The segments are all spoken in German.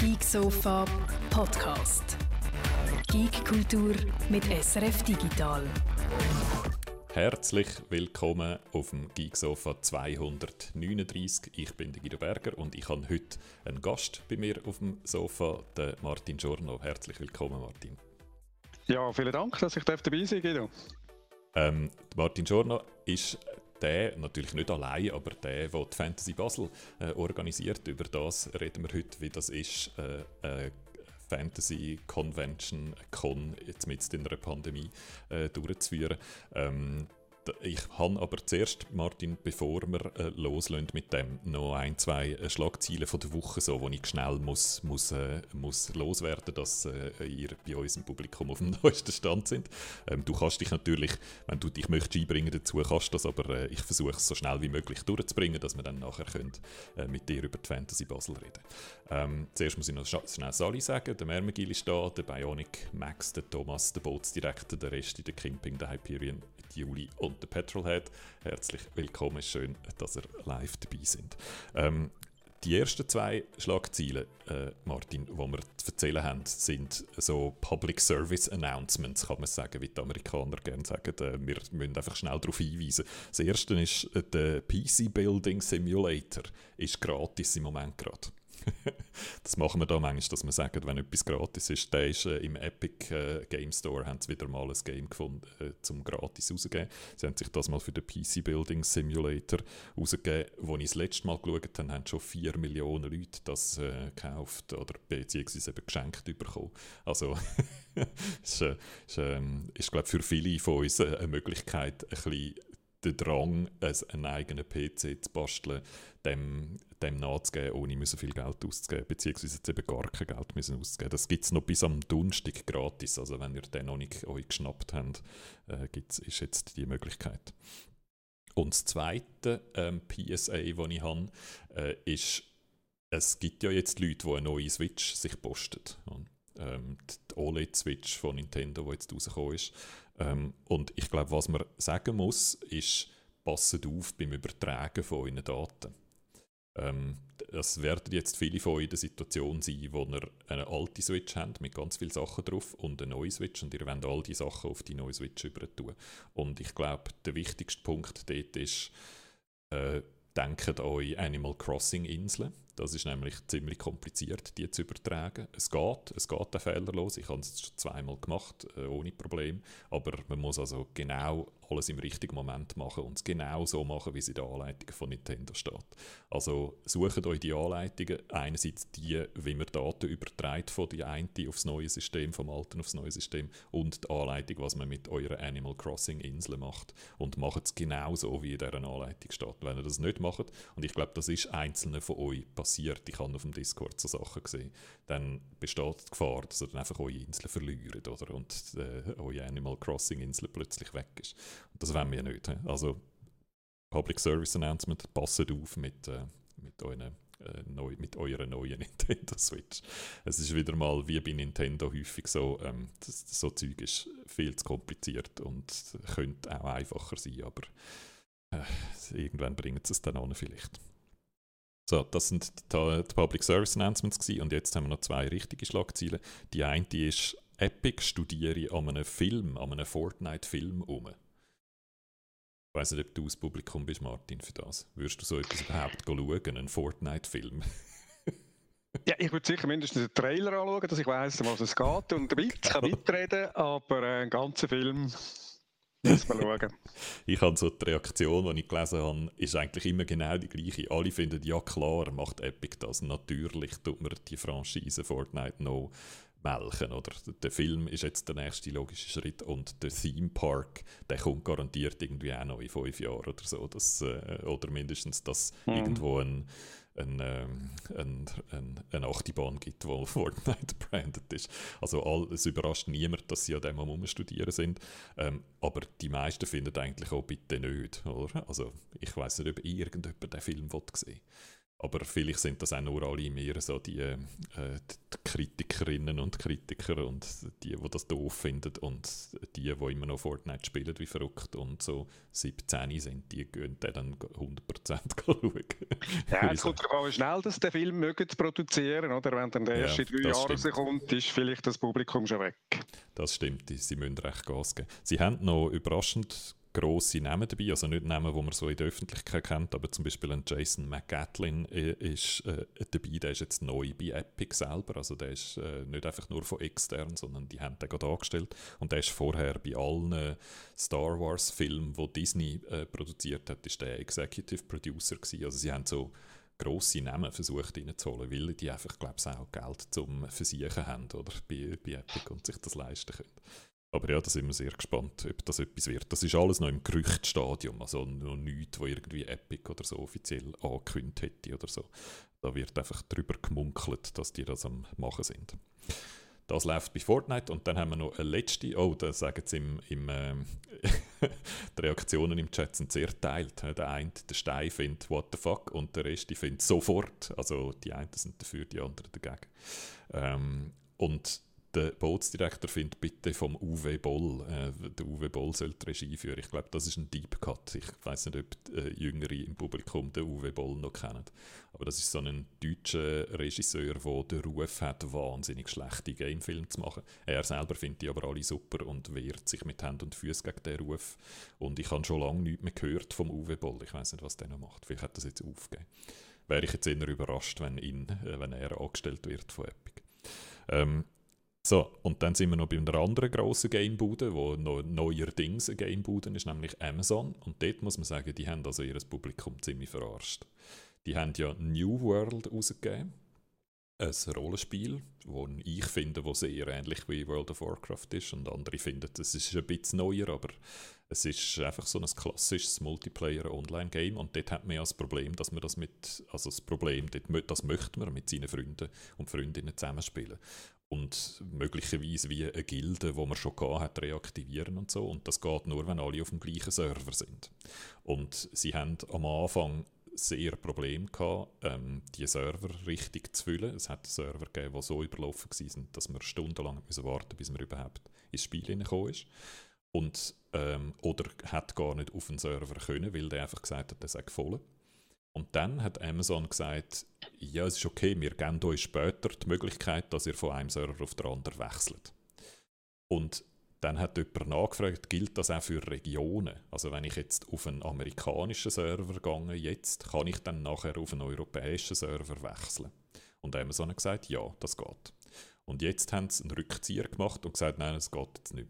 Geek Sofa Podcast. Geek Kultur mit SRF Digital. Herzlich willkommen auf dem Geeksofa 239. Ich bin Guido Berger und ich habe heute einen Gast bei mir auf dem Sofa, den Martin Giorno. Herzlich willkommen, Martin. Ja, vielen Dank, dass ich dabei sein Guido. Ähm, Martin Giorno ist der, natürlich nicht allein, aber der, der die Fantasy Basel äh, organisiert. Über das reden wir heute, wie das ist, äh, äh, Fantasy Convention Con jetzt mit in einer Pandemie äh, durchzuführen. Ähm, ich habe aber zuerst, Martin, bevor wir äh, loslösen mit dem, noch ein, zwei äh, Schlagzeilen von der Woche, so, wo ich schnell muss, muss, äh, muss loswerden, dass äh, ihr bei uns im Publikum auf dem neuesten Stand sind. Ähm, du kannst dich natürlich, wenn du dich möchtest einbringen dazu, kannst das, aber äh, ich versuche es so schnell wie möglich durchzubringen, dass wir dann nachher können, äh, mit dir über die Fantasy Basel reden. Ähm, zuerst muss ich noch schnell Sali sagen, der Mermegil ist da, der Bionic Max, der Thomas, der Bootsdirektor, der Rest, der Kingping, der Hyperion, Juli und der Petrolhead. Herzlich willkommen, schön, dass ihr live dabei sind. Ähm, die ersten zwei Schlagzeilen, äh, Martin, die wir zu erzählen haben, sind so Public Service Announcements, kann man sagen, wie die Amerikaner gerne sagen. Äh, wir müssen einfach schnell darauf hinweisen. Das erste ist, äh, der PC Building Simulator ist gratis im Moment gerade. das machen wir da manchmal, dass wir sagen, wenn etwas gratis ist, der ist äh, im Epic äh, Game Store, haben sie wieder mal ein Game gefunden, äh, zum gratis rauszugeben. Sie haben sich das mal für den PC Building Simulator rausgegeben. Wo ich das letzte Mal geschaut habe, haben schon 4 Millionen Leute das äh, gekauft oder beziehungsweise eben geschenkt bekommen. Also ist, äh, ist, äh, ist glaube für viele von uns eine Möglichkeit, ein bisschen den Drang, einen eigenen PC zu basteln, dem, dem nachzugeben, ohne müssen viel Geld auszugeben, beziehungsweise jetzt eben gar kein Geld müssen auszugeben. Das gibt es noch bis am Donnerstag gratis, also wenn ihr den noch nicht euch geschnappt habt, äh, gibt's, ist jetzt die Möglichkeit. Und das zweite ähm, PSA, das ich habe, äh, ist, es gibt ja jetzt Leute, die eine neue Switch sich posten. Ähm, die OLED-Switch von Nintendo, die jetzt rausgekommen ist, ähm, und ich glaube, was man sagen muss, ist, passet auf beim Übertragen von euren Daten. Ähm, das werden jetzt viele von euch in der Situation sein, wo ihr eine alte Switch habt mit ganz vielen Sachen drauf und eine neue Switch und ihr wollt all die Sachen auf die neue Switch über tun. Und ich glaube, der wichtigste Punkt dort ist, äh, denkt an Animal Crossing Inseln. Das ist nämlich ziemlich kompliziert, die zu übertragen. Es geht, es geht auch fehlerlos. Ich habe es schon zweimal gemacht, äh, ohne Problem. Aber man muss also genau alles im richtigen Moment machen und es genau so machen, wie es in der Anleitung von Nintendo steht. Also sucht euch die Anleitungen, einerseits die, wie man Daten überträgt von der einen aufs neue System, vom alten aufs neue System und die Anleitung, was man mit eurer Animal Crossing Insel macht und macht es genau so, wie in dieser Anleitung steht. Wenn ihr das nicht macht, und ich glaube, das ist einzelne von euch passiert, ich habe auf dem Discord so Sachen gesehen, dann besteht die Gefahr, dass ihr dann einfach eure Insel verliert oder? und äh, eure Animal Crossing Insel plötzlich weg ist. Das wollen wir nicht. Also Public Service Announcement, passet auf mit, äh, mit, euren, äh, neu, mit eurer neuen Nintendo Switch. Es ist wieder mal wie bei Nintendo häufig so, ähm, das, so Zeug ist viel zu kompliziert und könnte auch einfacher sein, aber äh, irgendwann bringen sie es dann an vielleicht. So, das sind die, die Public Service Announcements gewesen. und jetzt haben wir noch zwei richtige Schlagzeilen. Die eine ist Epic studiere an einem Film, an einem Fortnite-Film um. Ich weiß nicht, ob du das Publikum bist, Martin, für das. Würdest du so etwas überhaupt schauen, einen Fortnite-Film? ja, ich würde sicher mindestens einen Trailer anschauen, dass ich weiß, um was es geht und damit ich kann mitreden, aber äh, einen ganzen Film muss man schauen. ich habe so die Reaktion, die ich gelesen habe, ist eigentlich immer genau die gleiche. Alle finden, ja klar, macht Epic das. Natürlich tut man die Franchise Fortnite noch melken. Oder? Der Film ist jetzt der nächste logische Schritt und der Theme Park, der kommt garantiert irgendwie auch noch in fünf Jahren oder so. Dass, äh, oder mindestens, dass mhm. irgendwo ein, ein, ähm, ein, ein, eine Achterbahn gibt, die Fortnite branded ist. Also all, es überrascht niemand, dass sie an dem am studieren sind. Ähm, aber die meisten finden eigentlich auch bitte nicht. Oder? Also ich weiß nicht, ob irgendjemand den Film sehen will. Aber vielleicht sind das auch nur alle mehr so die, äh, die Kritikerinnen und Kritiker und die, die das doof finden und die, die immer noch Fortnite spielen wie verrückt und so 17 sind, die gehen dann 100% schauen. Ja, es kommt darauf an, wie schnell das der Film zu produzieren, oder? Wenn dann der ja, erste drei Jahre rauskommt, ist vielleicht das Publikum schon weg. Das stimmt, sie müssen recht Gas geben. Sie haben noch überraschend grosse Namen dabei, also nicht Namen, die man so in der Öffentlichkeit kennt, aber zum Beispiel ein Jason McGatlin äh, ist äh, dabei, der ist jetzt neu bei Epic selber, also der ist äh, nicht einfach nur von extern, sondern die haben den gerade angestellt. Und der ist vorher bei allen Star Wars Filmen, die Disney äh, produziert hat, ist der Executive Producer gewesen, also sie haben so grosse Namen versucht reinzuholen, weil die einfach, glaube ich, auch Geld zum Versichern haben oder? Bei, bei Epic und sich das leisten können. Aber ja, da sind wir sehr gespannt, ob das etwas wird. Das ist alles noch im Gerüchtstadium, also noch nichts, wo irgendwie Epic oder so offiziell angekündigt hätte oder so. Da wird einfach drüber gemunkelt, dass die das am machen sind. Das läuft bei Fortnite und dann haben wir noch eine letzte, oh, da sagen sie im, im äh, die Reaktionen im Chat sind sehr teilt. Der eine, der Stein findet what the fuck und der Rest findet sofort. Also die einen sind dafür, die anderen dagegen. Ähm, und der Bootsdirektor findet bitte vom Uwe Boll. Äh, der Uwe Boll soll die Regie führen. Ich glaube, das ist ein Deep Cut. Ich weiß nicht, ob äh, Jüngere im Publikum den Uwe Boll noch kennen. Aber das ist so ein deutscher Regisseur, der den Ruf hat, wahnsinnig schlechte Gamefilme zu machen. Er selber findet die aber alle super und wehrt sich mit Hand und Füßen gegen den Ruf. Und ich habe schon lange nichts mehr gehört vom Uwe Boll. Ich weiß nicht, was der noch macht. Vielleicht hat das jetzt aufgegeben. Wäre ich jetzt eher überrascht, wenn, ihn, äh, wenn er angestellt wird von Epic. Ähm, so, und dann sind wir noch bei einer anderen grossen Gamebude, wo noch neuerdings eine Gamebude ist, nämlich Amazon. Und dort muss man sagen, die haben also ihr Publikum ziemlich verarscht. Die haben ja New World rausgegeben, ein Rollenspiel, das ich finde, das sehr ähnlich wie World of Warcraft ist und andere finden, es ist ein bisschen neuer, aber es ist einfach so ein klassisches Multiplayer-Online-Game und dort hat man ja das Problem, dass man das mit, also das Problem, das möchte man mit seinen Freunden und Freundinnen zusammenspielen und möglicherweise wie eine Gilde, wo man schon hat, reaktivieren und so. Und das geht nur, wenn alle auf dem gleichen Server sind. Und sie haben am Anfang sehr Probleme gehabt, ähm, die Server richtig zu füllen. Es hat Server gegeben, die so überlaufen waren, dass man stundenlang müssen warten bis man überhaupt ins Spiel hineingekommen ist. Und, ähm, oder hat gar nicht auf den Server können, weil der einfach gesagt hat, der sei voll. Und dann hat Amazon gesagt, ja, es ist okay, wir geben euch später die Möglichkeit, dass ihr von einem Server auf den anderen wechselt. Und dann hat jemand nachgefragt, gilt das auch für Regionen? Also wenn ich jetzt auf einen amerikanischen Server gehe, jetzt, kann ich dann nachher auf einen europäischen Server wechseln? Und Amazon hat gesagt, ja, das geht. Und jetzt haben sie einen Rückzieher gemacht und gesagt, nein, es geht jetzt nicht.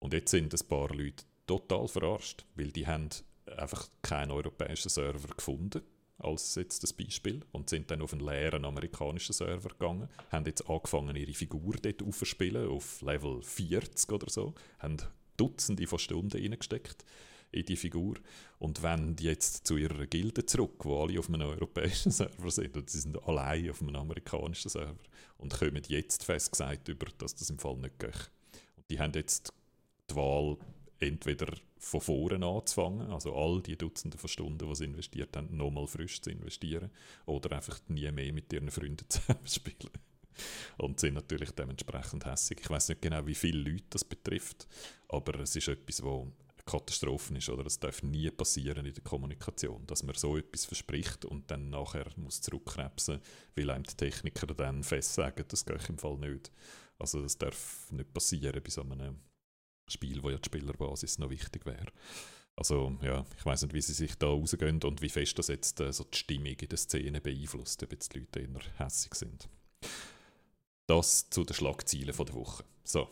Und jetzt sind ein paar Leute total verarscht, weil die haben einfach keinen europäischen Server gefunden, als jetzt das Beispiel, und sind dann auf einen leeren amerikanischen Server gegangen, haben jetzt angefangen, ihre Figur dort aufzuspielen, auf Level 40 oder so, haben Dutzende von Stunden reingesteckt in die Figur und wenn jetzt zu ihrer Gilde zurück, wo alle auf einem europäischen Server sind und sie sind allein auf einem amerikanischen Server und kommen jetzt fest gesagt über, dass das im Fall nicht geht. Und die haben jetzt die Wahl entweder von vorne anzufangen, also all die Dutzende von Stunden, die sie investiert haben, nochmal frisch zu investieren oder einfach nie mehr mit ihren Freunden zusammenspielen. Und sind natürlich dementsprechend hässig. Ich weiß nicht genau, wie viele Leute das betrifft, aber es ist etwas, wo Katastrophen ist, oder? Es darf nie passieren in der Kommunikation, dass man so etwas verspricht und dann nachher muss zurückkrebsen, weil einem die Techniker dann fest sagen, das geht im Fall nicht. Also das darf nicht passieren bei so einem Spiel, wo ja die Spielerbasis noch wichtig wäre. Also ja, ich weiß nicht, wie sie sich da rausgehen und wie fest das jetzt äh, so die Stimmung in der Szene beeinflusst, ob jetzt die Leute eher hässig sind. Das zu den Schlagzeilen der Woche. So,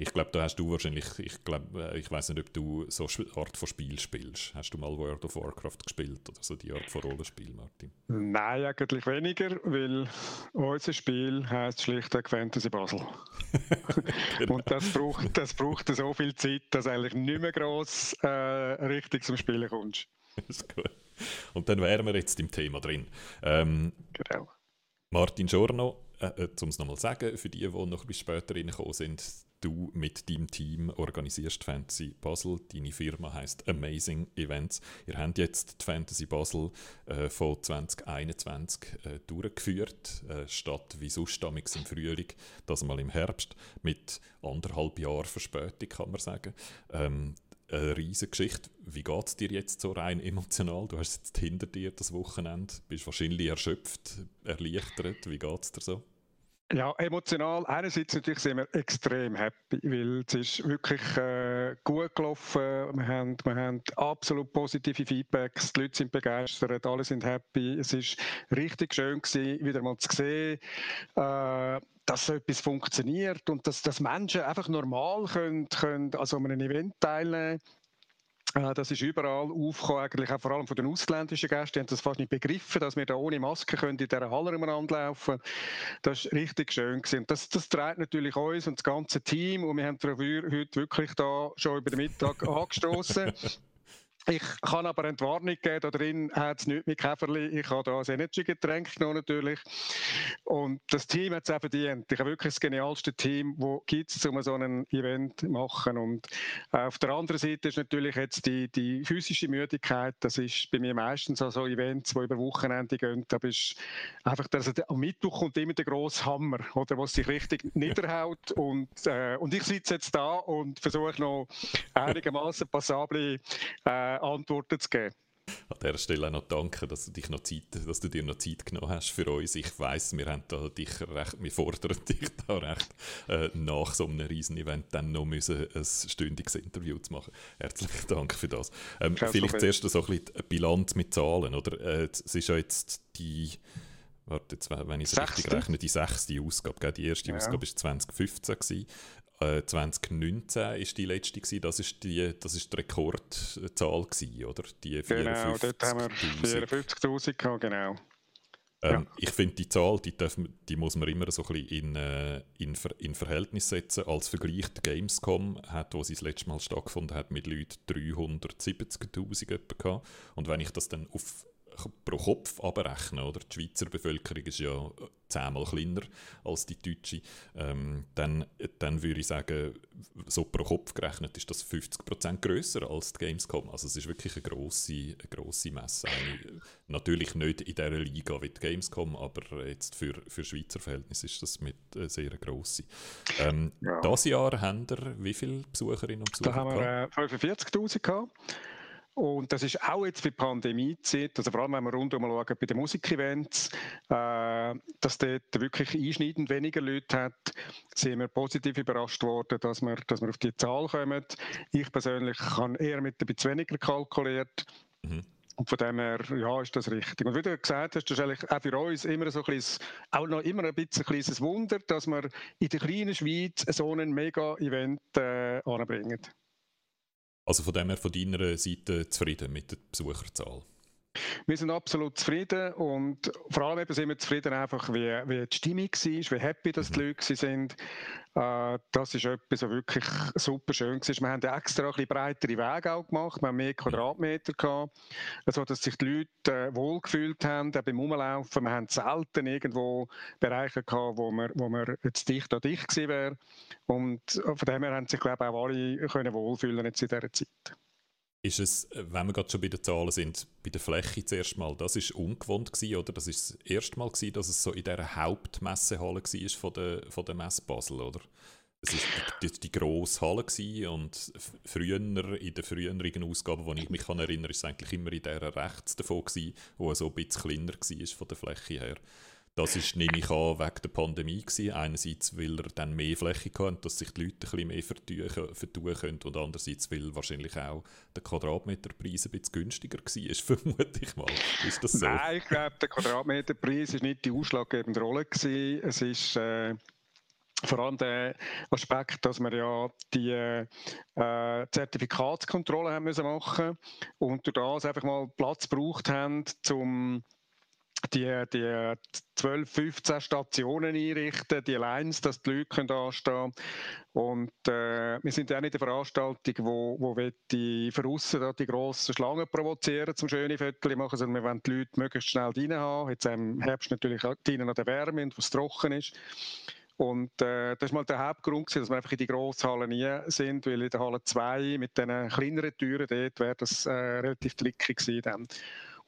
ich glaube, da hast du wahrscheinlich, ich glaube, äh, ich weiß nicht, ob du so eine Art von Spiel spielst. Hast du mal World of Warcraft gespielt oder so die Art von Rollenspiel, Martin? Nein, eigentlich weniger, weil unser Spiel heißt schlichtweg Fantasy Basel. genau. Und das braucht, das braucht so viel Zeit, dass eigentlich nicht mehr gross äh, richtig zum Spielen kommst. Ist gut. Und dann wären wir jetzt im Thema drin. Ähm, genau. Martin Giorno, äh, äh um es nochmal zu sagen, für die, die noch ein bisschen später reingekommen sind, du mit deinem Team organisierst Fantasy Basel. Deine Firma heißt Amazing Events. Ihr habt jetzt die Fantasy Basel äh, von 2021 äh, durchgeführt, äh, statt wie sonst im Frühling, das mal im Herbst, mit anderthalb Jahren Verspätung, kann man sagen. Ähm, eine riesige Geschichte. Wie geht es dir jetzt so rein emotional? Du hast jetzt hinter dir das Wochenende, bist wahrscheinlich erschöpft, erleichtert. Wie geht es dir so? Ja, emotional. Einerseits natürlich sind wir extrem happy, weil es ist wirklich äh, gut gelaufen. Wir haben, wir haben absolut positive Feedbacks. Die Leute sind begeistert, alle sind happy. Es ist richtig schön gewesen, wieder mal zu sehen, äh, dass so etwas funktioniert und dass, dass Menschen einfach normal können, können also an einem Event teilnehmen das ist überall aufgekommen, eigentlich auch vor allem von den ausländischen Gästen. Die haben das fast nicht begriffen, dass wir da ohne Maske können in dieser Halle umeinander laufen Das war richtig schön. Gewesen. Das, das trägt natürlich uns und das ganze Team. Und wir haben dafür heute wirklich da schon über den Mittag angestoßen. Ich kann aber eine Warnung geben, da drin hat es nichts mit Käferli. Ich habe da ein Energy-Getränk genommen natürlich. Und das Team hat es auch verdient. Ich habe wirklich das genialste Team, das gibt um so ein Event zu machen. Und auf der anderen Seite ist natürlich jetzt die, die physische Müdigkeit. Das ist bei mir meistens an so Events, die über Wochenende gehen. Da bist einfach, also am Mittwoch kommt immer der grosse Hammer, oder, was sich richtig niederhaut. Und, äh, und ich sitze jetzt da und versuche noch einigermaßen passable äh, Antworten zu geben. An dieser Stelle auch noch danke, dass du, dich noch Zeit, dass du dir noch Zeit genommen hast für uns. Ich weiß, wir haben da dich recht, wir fordern dich da recht, äh, nach so einem Riesen-Event dann noch müssen ein stündiges Interview zu machen. Herzlichen Dank für das. Ähm, vielleicht zuerst so ein bisschen die Bilanz mit Zahlen, oder? Äh, es ist ja jetzt die warte, jetzt, wenn ich es richtig rechne, die sechste Ausgabe. Die erste ja. Ausgabe war 2015. Gewesen. 2019 äh, ist die letzte gewesen. Das ist die, das ist die Rekordzahl gewesen, oder? Die genau, dort haben wir 54'000 gehabt, genau. Ähm, ja. Ich finde die Zahl, die, darf, die, muss man immer so ein bisschen in, äh, in, in, Verhältnis setzen. Als Vergleich die Gamescom hat, wo sie das letzte Mal stattgefunden hat, mit Leuten 370'000 gehabt. Und wenn ich das dann auf pro Kopf abrechnen, oder? Die Schweizer Bevölkerung ist ja zehnmal kleiner als die deutsche, ähm, dann, dann würde ich sagen, so pro Kopf gerechnet ist das 50% grösser als die Gamescom. Also es ist wirklich eine grosse, eine grosse Messe. Eine, natürlich nicht in dieser Liga wie die Gamescom, aber jetzt für, für Schweizer Verhältnisse ist das mit äh, sehr grosse. Ähm, ja. Dieses Jahr haben wir wie viele Besucherinnen und Besucher? Da haben wir äh, 45'000 gehabt. Und das ist auch jetzt für die Pandemiezeit, also vor allem wenn wir rundum schauen bei den Musikevents, äh, dass dort wirklich einschneidend weniger Leute hat, sind wir positiv überrascht worden, dass wir, dass wir auf die Zahl kommen. Ich persönlich habe eher mit ein bisschen weniger kalkuliert. Mhm. Und von dem her, ja, ist das richtig. Und wie du gesagt hast, das ist eigentlich auch für uns immer so ein kleines, auch noch immer ein bisschen ein kleines Wunder, dass wir in der kleinen Schweiz so ein Mega-Event äh, anbringen. Also von dem her von deiner Seite zufrieden mit der Besucherzahl? Wir sind absolut zufrieden und vor allem eben sind wir zufrieden einfach, wie, wie die Stimmung war, wie happy dass die mhm. Leute sind. Äh, das ist etwas, was wirklich super schön war. Wir haben extra ein bisschen breitere Wege auch gemacht, wir haben mehr Quadratmeter gehabt, also dass sich die Leute äh, wohlgefühlt haben, auch beim Umlaufen. Wir haben selten irgendwo Bereiche gehabt, wo wir, wo wir jetzt dicht an dicht gewesen wären. Und von dem her haben sich, glaube ich, auch alle können wohlfühlen jetzt in dieser Zeit ist es, wenn wir gerade schon bei den Zahlen sind, bei der Fläche zuerst mal, das ist ungewohnt gewesen, oder? Das ist das erste Mal gewesen, dass es so in dieser Hauptmessehalle war von der, von der Messe Basel, oder? Es war die, die, die grosse Halle gewesen und früher, in der früheren Ausgabe, wo ich mich kann erinnern kann, ist es eigentlich immer in der rechts davon gewesen, wo so ein bisschen kleiner war von der Fläche her. Das ist, nehme ich an, wegen der Pandemie gewesen. Einerseits, weil er dann mehr Fläche hat, dass sich die Leute ein mehr vertun, vertun können und andererseits, weil wahrscheinlich auch der Quadratmeterpreis ein bisschen günstiger war, vermute ich mal. Ist das so? Nein, ich glaube, der Quadratmeterpreis war nicht die ausschlaggebende Rolle. Gewesen. Es ist... Äh vor allem der Aspekt, dass wir ja die äh, Zertifikatskontrolle haben müssen machen und durch das einfach mal Platz gebraucht haben, um die, die 12, 15 Stationen einrichten, die Lines, dass die Leute können anstehen Und äh, wir sind ja auch nicht eine Veranstaltung, wo, wo die von außen die grossen Schlangen provozieren, zum schöne Fotos machen, sondern wir wollen die Leute möglichst schnell rein haben. Jetzt im Herbst natürlich drinnen an der Wärme, wo es trocken ist. Und äh, das war mal der Hauptgrund, gewesen, dass wir einfach in die grossen Hallen nie sind, weil in der Halle 2 mit den kleineren Türen dort wäre das äh, relativ tricky gewesen. Dann.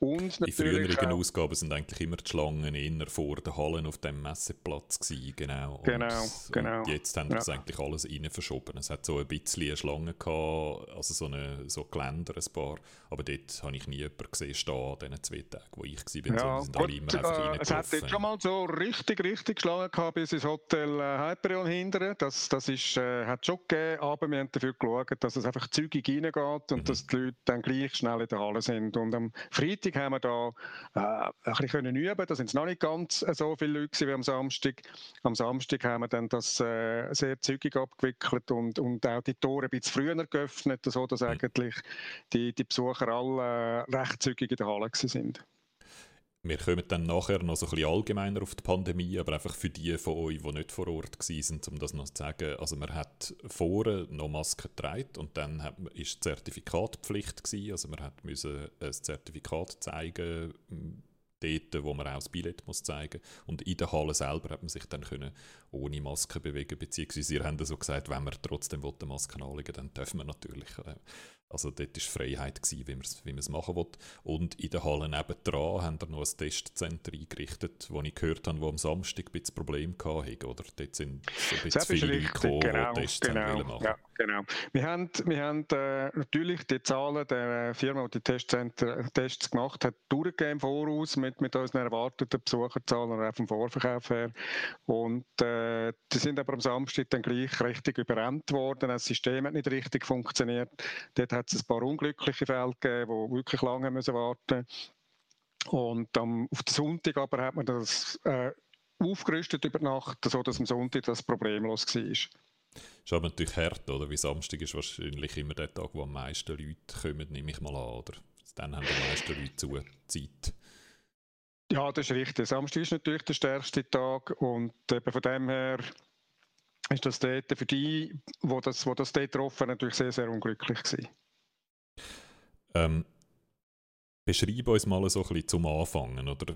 Und die früheren Ausgaben sind eigentlich immer die Schlangen eher vor den Hallen auf dem Messeplatz gewesen, genau. Und, genau, genau. Und jetzt haben ja. das eigentlich alles rein verschoben. Es hat so ein bisschen eine Schlange gehabt, also so, eine, so Geländer, ein paar, aber dort habe ich nie jemanden gesehen stehen an diesen zwei Tagen, wo ich war. Ja, so, sind alle immer einfach äh, Es hat jetzt schon mal so richtig, richtig Schlangen gehabt bis ins Hotel äh, Hyperion hindern. Das, das ist, äh, hat schon gegeben, aber wir haben dafür geschaut, dass es einfach zügig reingeht und mhm. dass die Leute dann gleich schnell in der Halle sind. Und am Freitag Freitag haben wir da äh, ein bisschen üben Da sind es noch nicht ganz so viele Leute wie am Samstag. Am Samstag haben wir dann das äh, sehr zügig abgewickelt und, und auch die Tore ein bisschen früher geöffnet, sodass mhm. eigentlich die, die Besucher alle äh, recht zügig in der Halle sind. Wir kommen dann nachher noch so ein bisschen allgemeiner auf die Pandemie, aber einfach für die von euch, die nicht vor Ort waren, um das noch zu sagen. Also man hat vorher noch Masken getragen und dann hat, ist Zertifikatpflicht gewesen. Also man hat müssen ein Zertifikat zeigen dort, wo man auch das Billett muss zeigen muss. Und in der Halle selber hat man sich dann können ohne Maske bewegen beziehungsweise ihr habt so gesagt, wenn man trotzdem eine Maske anlegen dann dürfen wir natürlich. Also dort war Freiheit, gewesen, wie man es wie machen will. Und in der Halle nebendran haben wir noch ein Testzentrum eingerichtet, wo ich gehört habe, wo am Samstag ein bisschen Probleme hatten. Oder dort sind so ein bisschen viele Leute gekommen, genau, Tests genau, machen. Ja, genau. Wir haben, wir haben äh, natürlich die Zahlen der Firma, die Testzentren, Tests gemacht hat, durchgegeben Voraus mit, mit unseren erwarteten Besucherzahlen und auch vom Vorverkauf her. Und äh, die sind aber am Samstag dann gleich richtig überrannt worden. Das System hat nicht richtig funktioniert. Dort hat es ein paar unglückliche Fälle gegeben, die wirklich lange müssen warten Und ähm, auf den Sonntag aber hat man das äh, aufgerüstet über Nacht, sodass am Sonntag das problemlos war. Das ist aber natürlich hart, oder? Wie Samstag ist wahrscheinlich immer der Tag, wo am meisten Leute kommen, nehme ich mal an, oder? Dann haben die meisten Leute zu Zeit. Ja, das ist richtig. Samstag ist natürlich der stärkste Tag und eben von dem her ist das dort für die, wo das, wo das dort getroffen natürlich sehr, sehr unglücklich gewesen. Ähm, beschreib uns mal so ein bisschen zum Anfangen, oder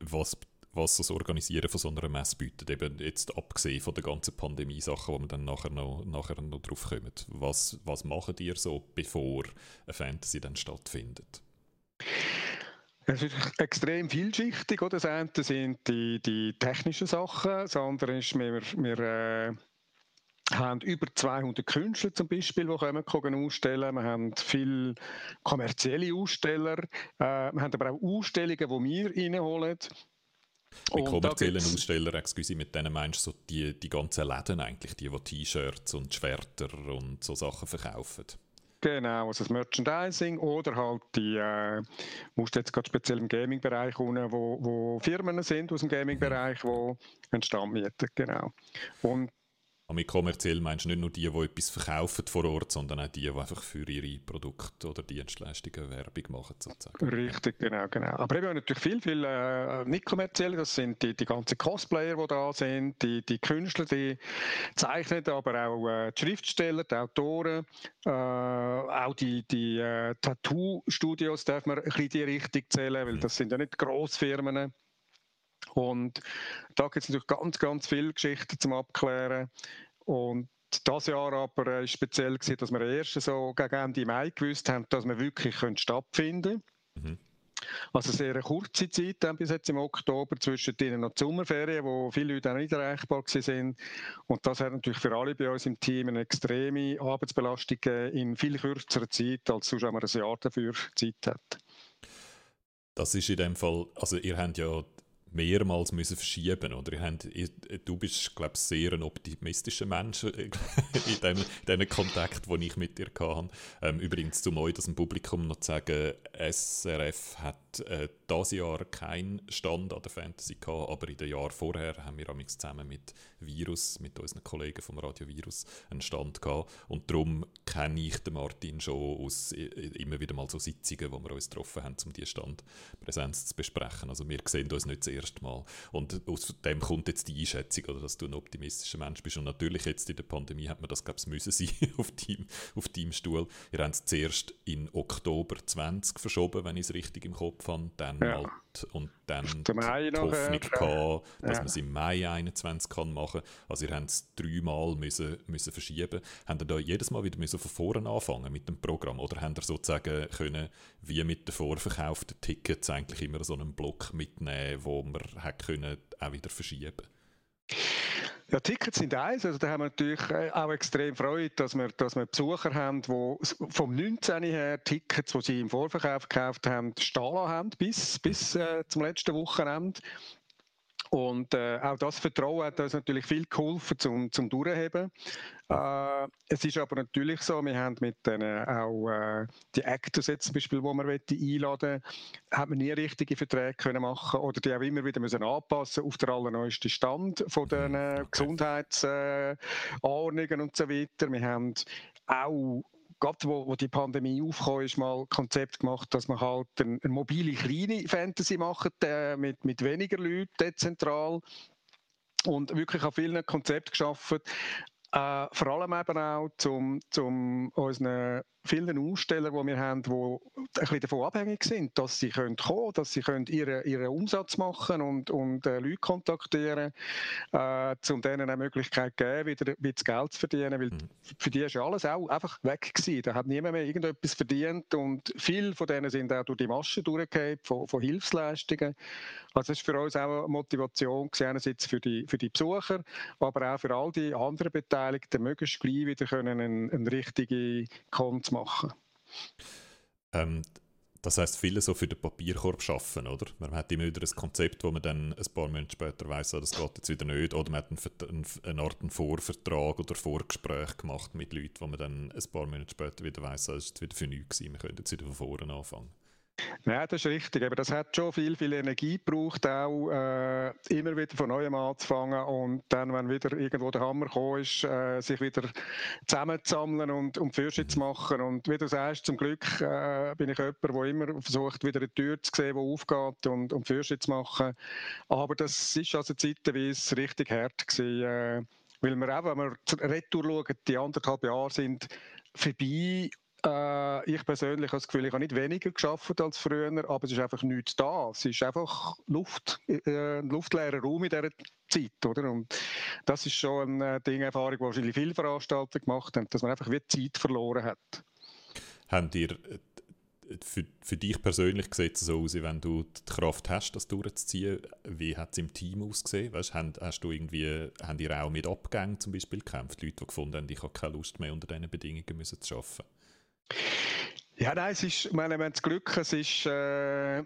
was, was das Organisieren von so einer Messe bietet, eben jetzt abgesehen von den ganzen Pandemie-Sachen, wo wir dann nachher noch, nachher noch drauf kommen. Was, was macht ihr so, bevor eine Fantasy dann stattfindet? Es ist extrem vielschichtig. Oder? Das eine sind die, die technischen Sachen, das andere ist, wir, wir äh, haben über 200 Künstler zum Beispiel, die kommen, können ausstellen. Wir haben viele kommerzielle Aussteller. Äh, wir haben aber auch Ausstellungen, die wir reinholen. Mit kommerziellen Ausstellern, excuse, mit denen meinst du so die, die ganzen Läden eigentlich, die, die T-Shirts und Schwerter und so Sachen verkaufen? Genau, also das Merchandising oder halt die, äh, musst jetzt gerade speziell im Gaming-Bereich wo, wo Firmen sind aus dem Gaming-Bereich, die einen Stand mieten, genau. Und und mit kommerziell meinst du nicht nur die, die etwas verkaufen vor Ort, sondern auch die, die einfach für ihre Produkte oder Dienstleistungen Werbung machen, sozusagen. Richtig, genau, genau. Aber eben natürlich viel, viel äh, nicht kommerziell. Das sind die, die ganzen Cosplayer, die da sind, die, die Künstler, die zeichnen, aber auch äh, die Schriftsteller, die Autoren, äh, auch die, die äh, Tattoo-Studios darf man ein bisschen in die Richtung zählen, weil mhm. das sind ja nicht Grossfirmen. Und da gibt es natürlich ganz, ganz viele Geschichten zum Abklären. Und das Jahr aber war speziell, gewesen, dass wir erst so gegen Ende Mai gewusst haben, dass wir wirklich stattfinden können. Mhm. Also sehr eine kurze Zeit dann bis jetzt im Oktober, zwischen denen noch die Sommerferien, wo viele Leute auch nicht erreichbar waren. Und das hat natürlich für alle bei uns im Team eine extreme Arbeitsbelastung in viel kürzerer Zeit, als sonst man ein Jahr dafür Zeit hat. Das ist in dem Fall, also ihr habt ja mehrmals müssen verschieben oder habt, du bist glaube ich sehr ein optimistischer Mensch in dem, dem Kontakt, den ich mit dir hatte. Ähm, übrigens zum euch, das im Publikum noch zu sagen, SRF hat äh, dieses Jahr keinen Stand an der Fantasy gehabt, aber in den Jahren vorher haben wir zusammen mit Virus, mit unseren Kollegen vom Radio Virus, einen Stand gehabt und darum kenne ich den Martin schon aus immer wieder mal so Sitzungen, wo wir uns getroffen haben, um diese Standpräsenz zu besprechen. Also wir sehen uns nicht das erste Mal. Und aus dem kommt jetzt die Einschätzung, oder, dass du ein optimistischer Mensch bist. Und natürlich jetzt in der Pandemie hat man das, glaube ich, müssen sein auf deinem, auf deinem Stuhl. Ihr habt es zuerst in Oktober 20 verschoben, wenn ich es richtig im Kopf habe. Dann ja. halt, und dann die Hoffnung gehabt, dass ja. man es im Mai 21 kann machen kann. Also ihr habt es dreimal müssen, müssen verschieben. Habt ihr da jedes Mal wieder müssen von vorne anfangen mit dem Programm? Oder habt ihr sozusagen können, wie mit den vorverkauften Tickets eigentlich immer so einen Block mitnehmen, wo man hat können auch wieder verschieben ja, Tickets sind eins. Also da haben wir natürlich äh, auch extrem Freude, dass wir, dass wir Besucher haben, die vom 19. her Tickets, die sie im Vorverkauf gekauft haben, stehen haben bis, bis äh, zum letzten Wochenende. Und äh, auch das Vertrauen hat uns natürlich viel geholfen zum, zum Durchheben. Äh, es ist aber natürlich so, wir haben mit denen auch äh, die Actors jetzt zum Beispiel, die wir einladen haben wir nie richtige Verträge können machen oder die auch immer wieder müssen anpassen auf den allerneuesten Stand von den äh, Gesundheitsordnungen und so weiter. Wir haben auch gerade wo, wo die Pandemie aufkam, ist mal ein Konzept gemacht, dass man halt eine, eine mobile kleine Fantasy macht, äh, mit, mit weniger Leuten, dezentral. Und wirklich an vielen Konzepten geschaffen, äh, vor allem eben auch zum, zum unseren vielen Aussteller, die wir haben, die ein bisschen davon abhängig sind, dass sie können kommen dass sie können ihren, ihren Umsatz machen und, und äh, Leute kontaktieren, äh, um denen eine Möglichkeit zu geben, wieder bisschen Geld zu verdienen, weil mhm. für die ist ja alles auch einfach weg gewesen. Da hat niemand mehr irgendetwas verdient und viele von denen sind auch durch die Maschen durchgefallen von, von Hilfsleistungen. Also das ist für uns auch eine Motivation gewesen, einerseits für die, für die Besucher, aber auch für all die anderen Beteiligten, möglichst gleich wieder können eine, eine richtige Machen. Ähm, das heißt, viele so für den Papierkorb schaffen, oder? Man hat immer wieder ein Konzept, wo man dann ein paar Monate später weiß, oh, das geht jetzt wieder nicht, oder man hat einen, eine Art einen Vorvertrag oder Vorgespräch gemacht mit Leuten, wo man dann ein paar Monate später wieder weiß, oh, das ist jetzt wieder für nichts gewesen, wir können jetzt wieder von vorne anfangen. Ja, das ist richtig. Aber das hat schon viel, viel Energie gebraucht, auch äh, immer wieder von neuem anzufangen und dann, wenn wieder irgendwo der Hammer gekommen ist, äh, sich wieder zusammenzusammeln und, und Fürsche zu machen. Und wie du sagst, zum Glück äh, bin ich jemand, der immer versucht, wieder eine Tür zu sehen, die aufgeht und, und Fürsche zu machen. Aber das ist also zeitweise richtig hart gewesen, äh, weil wir auch, wenn wir retour schauen, die anderthalb Jahre sind vorbei äh, ich persönlich habe das Gefühl, ich habe nicht weniger geschafft als früher, aber es ist einfach nichts da. Es ist einfach Luft, äh, ein luftleerer Raum in dieser Zeit, oder? Und das ist schon eine Ding, Erfahrung, die wahrscheinlich viele Veranstalter gemacht haben, dass man einfach wie Zeit verloren hat. Habt ihr äh, für, für dich persönlich sieht es so aus, wenn du die Kraft hast, das durchzuziehen. Wie hat es im Team ausgesehen? Weißt, hast, hast du irgendwie, haben die auch mit Abgängen zum Beispiel gekämpft? Leute, die gefunden haben, ich habe keine Lust mehr unter diesen Bedingungen müssen zu arbeiten? Ja, nein, es ist, ich meine, wir haben das Glück, es ist äh,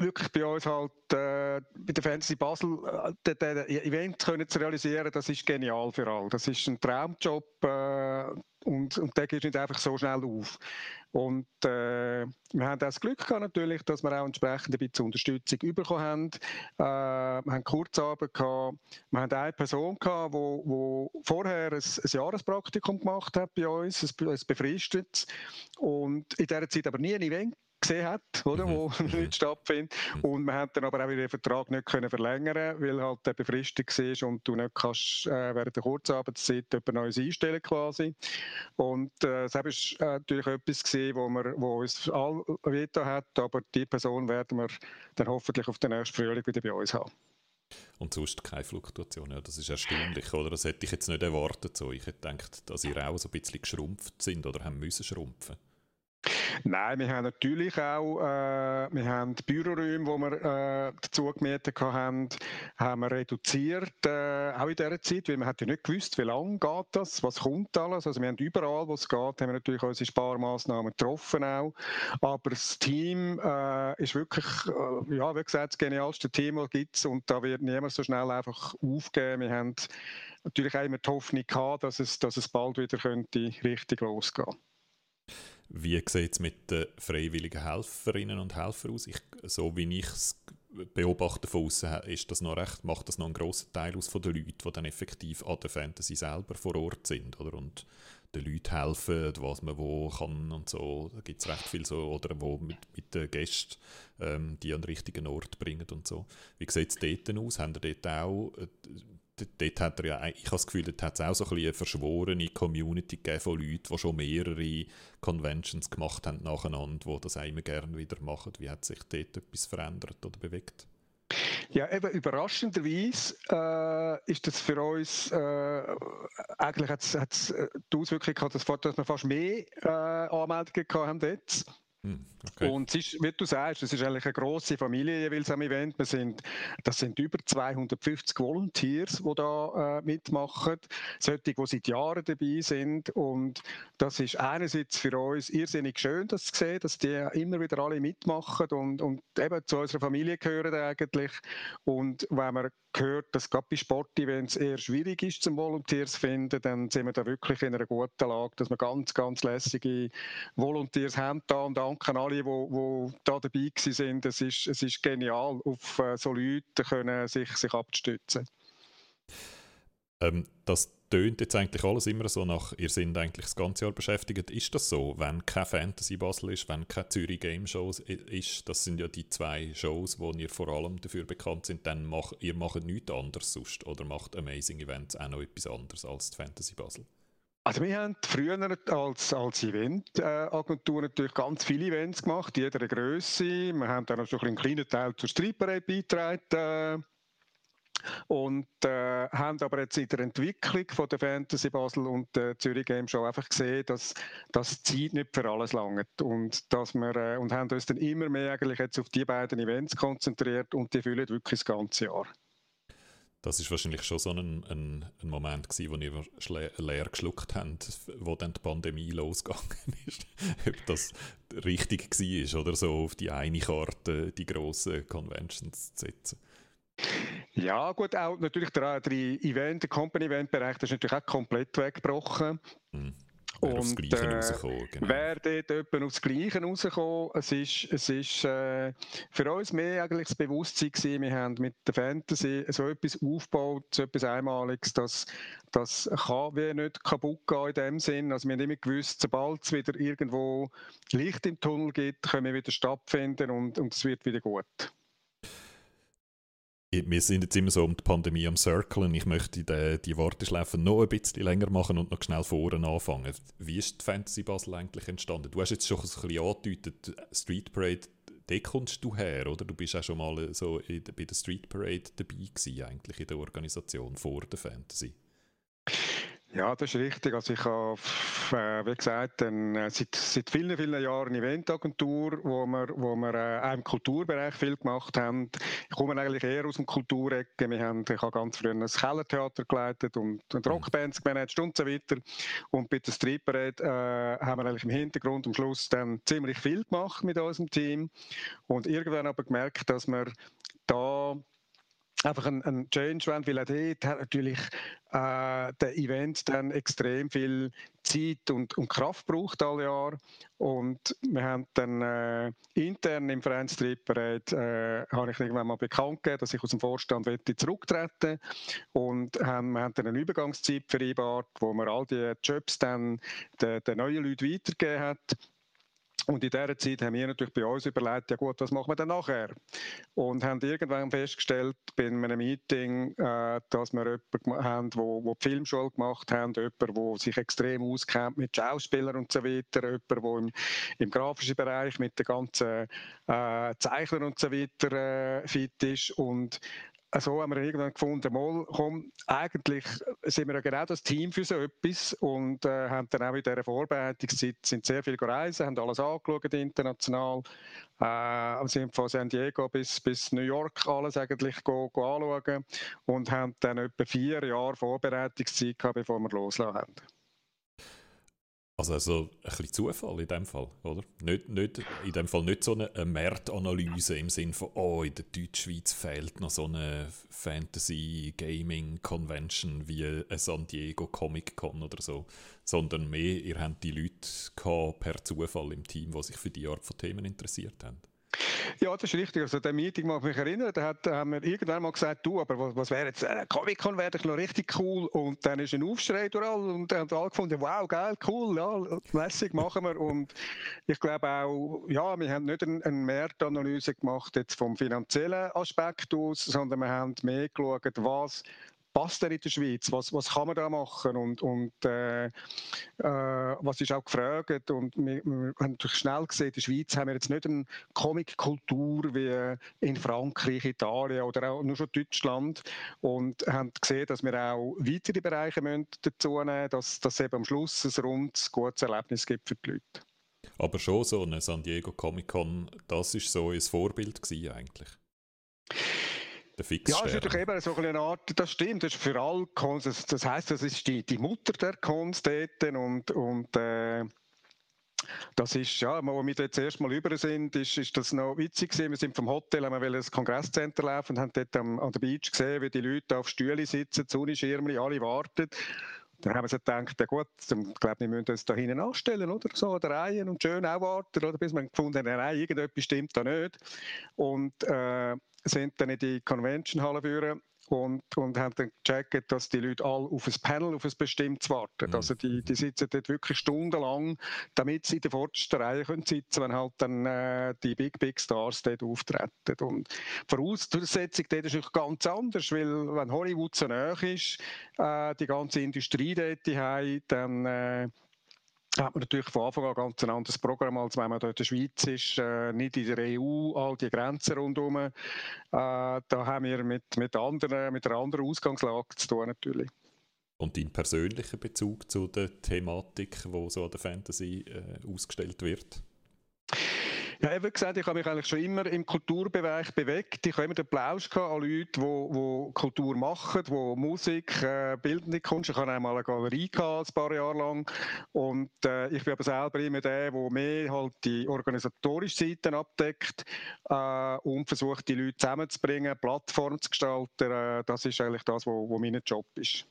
wirklich bei uns halt äh, bei der Fantasy Basel äh, den, Event können zu realisieren, das ist genial für alle. Das ist ein Traumjob äh, und, und der geht nicht einfach so schnell auf. Und äh, wir haben das Glück gehabt natürlich, dass wir auch entsprechend ein bisschen Unterstützung bekommen haben. Äh, wir haben Kurzarbeit gehabt. Wir haben eine Person gehabt, wo, wo vorher ein, ein Jahrespraktikum gemacht hat bei uns, ein, ein befristet und in dieser Zeit aber nie ein Event gesehen hat, oder, mhm. wo mhm. nicht stattfindet. Mhm. Und man hat dann aber auch wieder den Vertrag nicht können verlängern, weil halt der befristet war und du nicht kannst äh, während der Kurzarbeitszeit jemand Neues einstellen quasi. Und äh, das ist äh, natürlich etwas gesehen, wo, wir, wo uns all Veto hat, aber die Person werden wir dann hoffentlich auf den nächsten Frühling wieder bei uns haben. Und sonst keine Fluktuation. Ja, das ist erstaunlich, oder? Das hätte ich jetzt nicht erwartet. So. Ich hätte gedacht, dass ihr auch so ein bisschen geschrumpft sind oder haben müssen schrumpfen. Nein, wir haben natürlich auch äh, wir haben die Büroräume, die wir äh, dazu gemietet haben, haben wir reduziert, äh, auch in dieser Zeit, weil man hat ja nicht gewusst, wie lange geht das, was kommt alles. Also wir haben überall, wo es geht, haben wir natürlich unsere Sparmaßnahmen getroffen auch. Aber das Team äh, ist wirklich, äh, ja, wie gesagt, das genialste Team, das gibt und da wird niemand so schnell einfach aufgeben. Wir haben natürlich auch immer die Hoffnung gehabt, dass es, dass es bald wieder könnte richtig losgehen Wie sieht es mit den freiwilligen Helferinnen und Helfern aus? Ich, so wie ich es beobachte von außen, ist das noch recht, macht das noch einen grossen Teil aus von den Leuten, die dann effektiv an der Fantasy selber vor Ort sind, oder? Und den Leuten helfen, was man wo kann und so. Da gibt es recht viel so, oder wo mit, mit den Gästen ähm, die an den richtigen Ort bringen und so. Wie sieht es dort aus? Haben ihr dort auch, äh, dort hat er ja, ich habe das Gefühl, dort hat es auch so ein eine verschworene Community gegeben von Leuten, die schon mehrere Conventions gemacht haben nacheinander, die das auch immer gerne wieder machen. Wie hat sich dort etwas verändert oder bewegt? Ja, eben überraschenderweise äh, ist das für uns, äh, eigentlich hat es äh, die Auswirkung gehabt, dass, wir fast mehr äh, Anmeldungen haben jetzt. Hm, okay. Und ist, wie du sagst, es ist eigentlich eine grosse Familie jeweils am Event. Wir sind, das sind über 250 Volunteers, die da äh, mitmachen. Solche, die seit Jahren dabei sind. Und das ist einerseits für uns irrsinnig schön, das zu sehen, dass die immer wieder alle mitmachen und, und eben zu unserer Familie gehören eigentlich. Und wenn man gehört, dass gerade bei Sportevents eher schwierig ist, zum Volunteers zu finden, dann sind wir da wirklich in einer guten Lage, dass wir ganz, ganz lässige Volunteers haben da und danken alle, die, die da dabei sind. Es ist, es ist genial, auf äh, so Leute können sich, sich abzustützen. Ähm, das tönt jetzt eigentlich alles immer so nach, ihr seid eigentlich das ganze Jahr beschäftigt. Ist das so, wenn kein Fantasy Basel ist, wenn kein Zürich Game Shows ist, das sind ja die zwei Shows, wo ihr vor allem dafür bekannt sind, dann macht ihr macht nichts anderes sonst oder macht Amazing Events auch noch etwas anderes als die Fantasy Basel? Also wir haben früher als, als Eventagentur natürlich ganz viele Events gemacht, jeder Größe. Wir haben dann auch so einen kleinen Teil zur Parade beigetragen und äh, haben aber jetzt in der Entwicklung von der Fantasy Basel und der Zürich Game Show einfach gesehen, dass das Zeit nicht für alles langt und dass wir äh, und haben uns dann immer mehr eigentlich jetzt auf die beiden Events konzentriert und die füllen wirklich das ganze Jahr. Das ist wahrscheinlich schon so ein, ein, ein Moment gewesen, wo ihr leer geschluckt habt, wo dann die Pandemie losgegangen ist. Ob das richtig war oder so auf die eine Karte die grossen Conventions zu setzen. Ja, gut, auch natürlich der, der Event, der Company-Event-Bereich, ist natürlich auch komplett weggebrochen. Mhm. Gleiche äh, rausgekommen. Genau. Wer dort jemand aufs Gleiche rausgekommen. Es ist, es ist äh, für uns mehr eigentlich das Bewusstsein gewesen, wir haben mit der Fantasy so etwas aufgebaut, so etwas Einmaliges, dass das kann wie nicht kaputt gehen in dem Sinn. Also wir haben immer gewusst, sobald es wieder irgendwo Licht im Tunnel gibt, können wir wieder stattfinden und, und es wird wieder gut wir sind jetzt immer so um die Pandemie am Circlen. Ich möchte die, die Warteschleife noch ein bisschen länger machen und noch schnell vorne anfangen. Wie ist die Fantasy Basel eigentlich entstanden? Du hast jetzt schon ein bisschen angedeutet, Street Parade, da kommst du her, oder? Du bist auch schon mal so bei der Street Parade dabei gewesen, eigentlich in der Organisation vor der Fantasy. Ja, das ist richtig. Also ich habe, äh, wie gesagt, dann, äh, seit, seit vielen, vielen Jahren eine Eventagentur, wo wir, wo wir äh, auch im Kulturbereich viel gemacht haben. Ich komme eigentlich eher aus dem Kulturecke. Wir haben, ich habe ganz früher ein Kellertheater geleitet und, und mhm. Rockbands gemanagt und so weiter. Und bei der Parade äh, haben wir eigentlich im Hintergrund am Schluss dann ziemlich viel gemacht mit unserem Team. Und irgendwann aber gemerkt, dass wir da einfach ein, ein Change wollen, weil auch dort natürlich äh, der Event dann extrem viel Zeit und, und Kraft braucht alle Jahr und wir haben dann äh, intern im Vereinstripperät äh, habe ich irgendwann mal bekannt gegeben, dass ich aus dem Vorstand zurücktreten. Und haben, wir haben dann eine Übergangszeit vereinbart, wo man all die Jobs dann den, den neuen Leuten weitergegeben hat und in dieser Zeit haben wir natürlich bei uns überlegt, ja gut, was machen wir denn nachher? Und haben irgendwann festgestellt, bei einem Meeting, äh, dass wir jemanden haben, wo, wo die Filmschule gemacht haben, jemand, der sich extrem auskennt mit Schauspielern und so weiter, jemand, der im, im grafischen Bereich mit den ganzen äh, Zeichnern und so weiter äh, fit ist und so haben wir irgendwann gefunden, mal, komm, eigentlich sind wir ja genau das Team für so etwas und äh, haben dann auch in dieser Vorbereitungszeit sind sehr viel gereist, haben alles angeschaut international, äh, sind von San Diego bis, bis New York alles eigentlich go, go anschauen und haben dann etwa vier Jahre Vorbereitungszeit gehabt, bevor wir loslassen haben. Also, also ein bisschen Zufall in dem Fall, oder? Nicht, nicht, in dem Fall nicht so eine, eine Marktanalyse im Sinne von, oh, in der Deutschschweiz fehlt noch so eine Fantasy-Gaming-Convention wie ein San Diego Comic-Con oder so, sondern mehr, ihr habt die Leute per Zufall im Team, die sich für die Art von Themen interessiert haben. Ja, das ist richtig. Also, der Meeting mag mich erinnern, da hat, haben wir irgendwann mal gesagt, du, aber was, was wäre jetzt, äh, Comic-Con wäre doch noch richtig cool. Und dann ist ein Aufschrei durch all und dann haben alle gefunden, wow, geil, cool, ja, lässig, machen wir. Und ich glaube auch, ja, wir haben nicht eine, eine Marktanalyse gemacht jetzt vom finanziellen Aspekt aus, sondern wir haben mehr geschaut, was passt er in der Schweiz? Was, was kann man da machen? Und, und äh, äh, was ist auch gefragt? Und wir, wir haben schnell gesehen, in der Schweiz haben wir jetzt nicht eine Comic-Kultur wie in Frankreich, Italien oder auch nur schon Deutschland und haben gesehen, dass wir auch weitere Bereiche dazu nehmen müssen, dass, es eben am Schluss ein rundes, gutes Erlebnis gibt für die Leute. Aber schon so eine San Diego Comic Con, das ist so ein Vorbild gewesen eigentlich der Fixstern. Ja, es ist natürlich eben so eine Art, das stimmt, das ist für alle Cons, das, das heisst, das ist die, die Mutter der Cons dort und, und äh, das ist, ja, als wir jetzt erst mal über sind, ist, ist das noch witzig gewesen. Wir sind vom Hotel, haben wir ins Kongresscenter laufen und haben dort am, an der Beach gesehen, wie die Leute auf Stühlen sitzen, Sonnenschirme, alle warten. Dann haben wir so gedacht, ja gut, ich glaube, wir müssen uns da hinten anstellen, oder? So, oder Reihen und schön auch warten, oder? Bis wir gefunden haben, nein, irgendetwas stimmt da nicht. Und, äh, sind dann in die Convention-Halle führen und, und haben dann gecheckt, dass die Leute alle auf ein Panel, auf ein bestimmtes warten. Mhm. Also die, die sitzen dort wirklich stundenlang, damit sie in der vordersten Reihe können sitzen wenn halt dann äh, die Big Big Stars dort auftreten. Und die Voraussetzung dort ist natürlich ganz anders, weil wenn Hollywood so nah ist, äh, die ganze Industrie dort haben, dann äh, hat man natürlich von Anfang an ganz ein anderes Programm, als wenn man dort in der Schweiz ist, äh, nicht in der EU, all die Grenzen rundherum. Äh, da haben wir mit, mit, anderen, mit einer anderen Ausgangslage zu tun natürlich. Und dein persönlicher Bezug zu der Thematik, die so an der Fantasy äh, ausgestellt wird? Ja, wie gesagt, ich habe mich eigentlich schon immer im Kulturbereich bewegt. Ich habe immer den Plausch an Leute, die, die Kultur machen, die Musik, äh, bildende Kunst. Ich habe einmal eine Galerie gehabt, ein paar Jahre lang. Und äh, ich bin aber selber immer der, der mehr halt die organisatorische Seite abdeckt äh, und versucht, die Leute zusammenzubringen, Plattformen zu gestalten. Äh, das ist eigentlich das, was mein Job ist.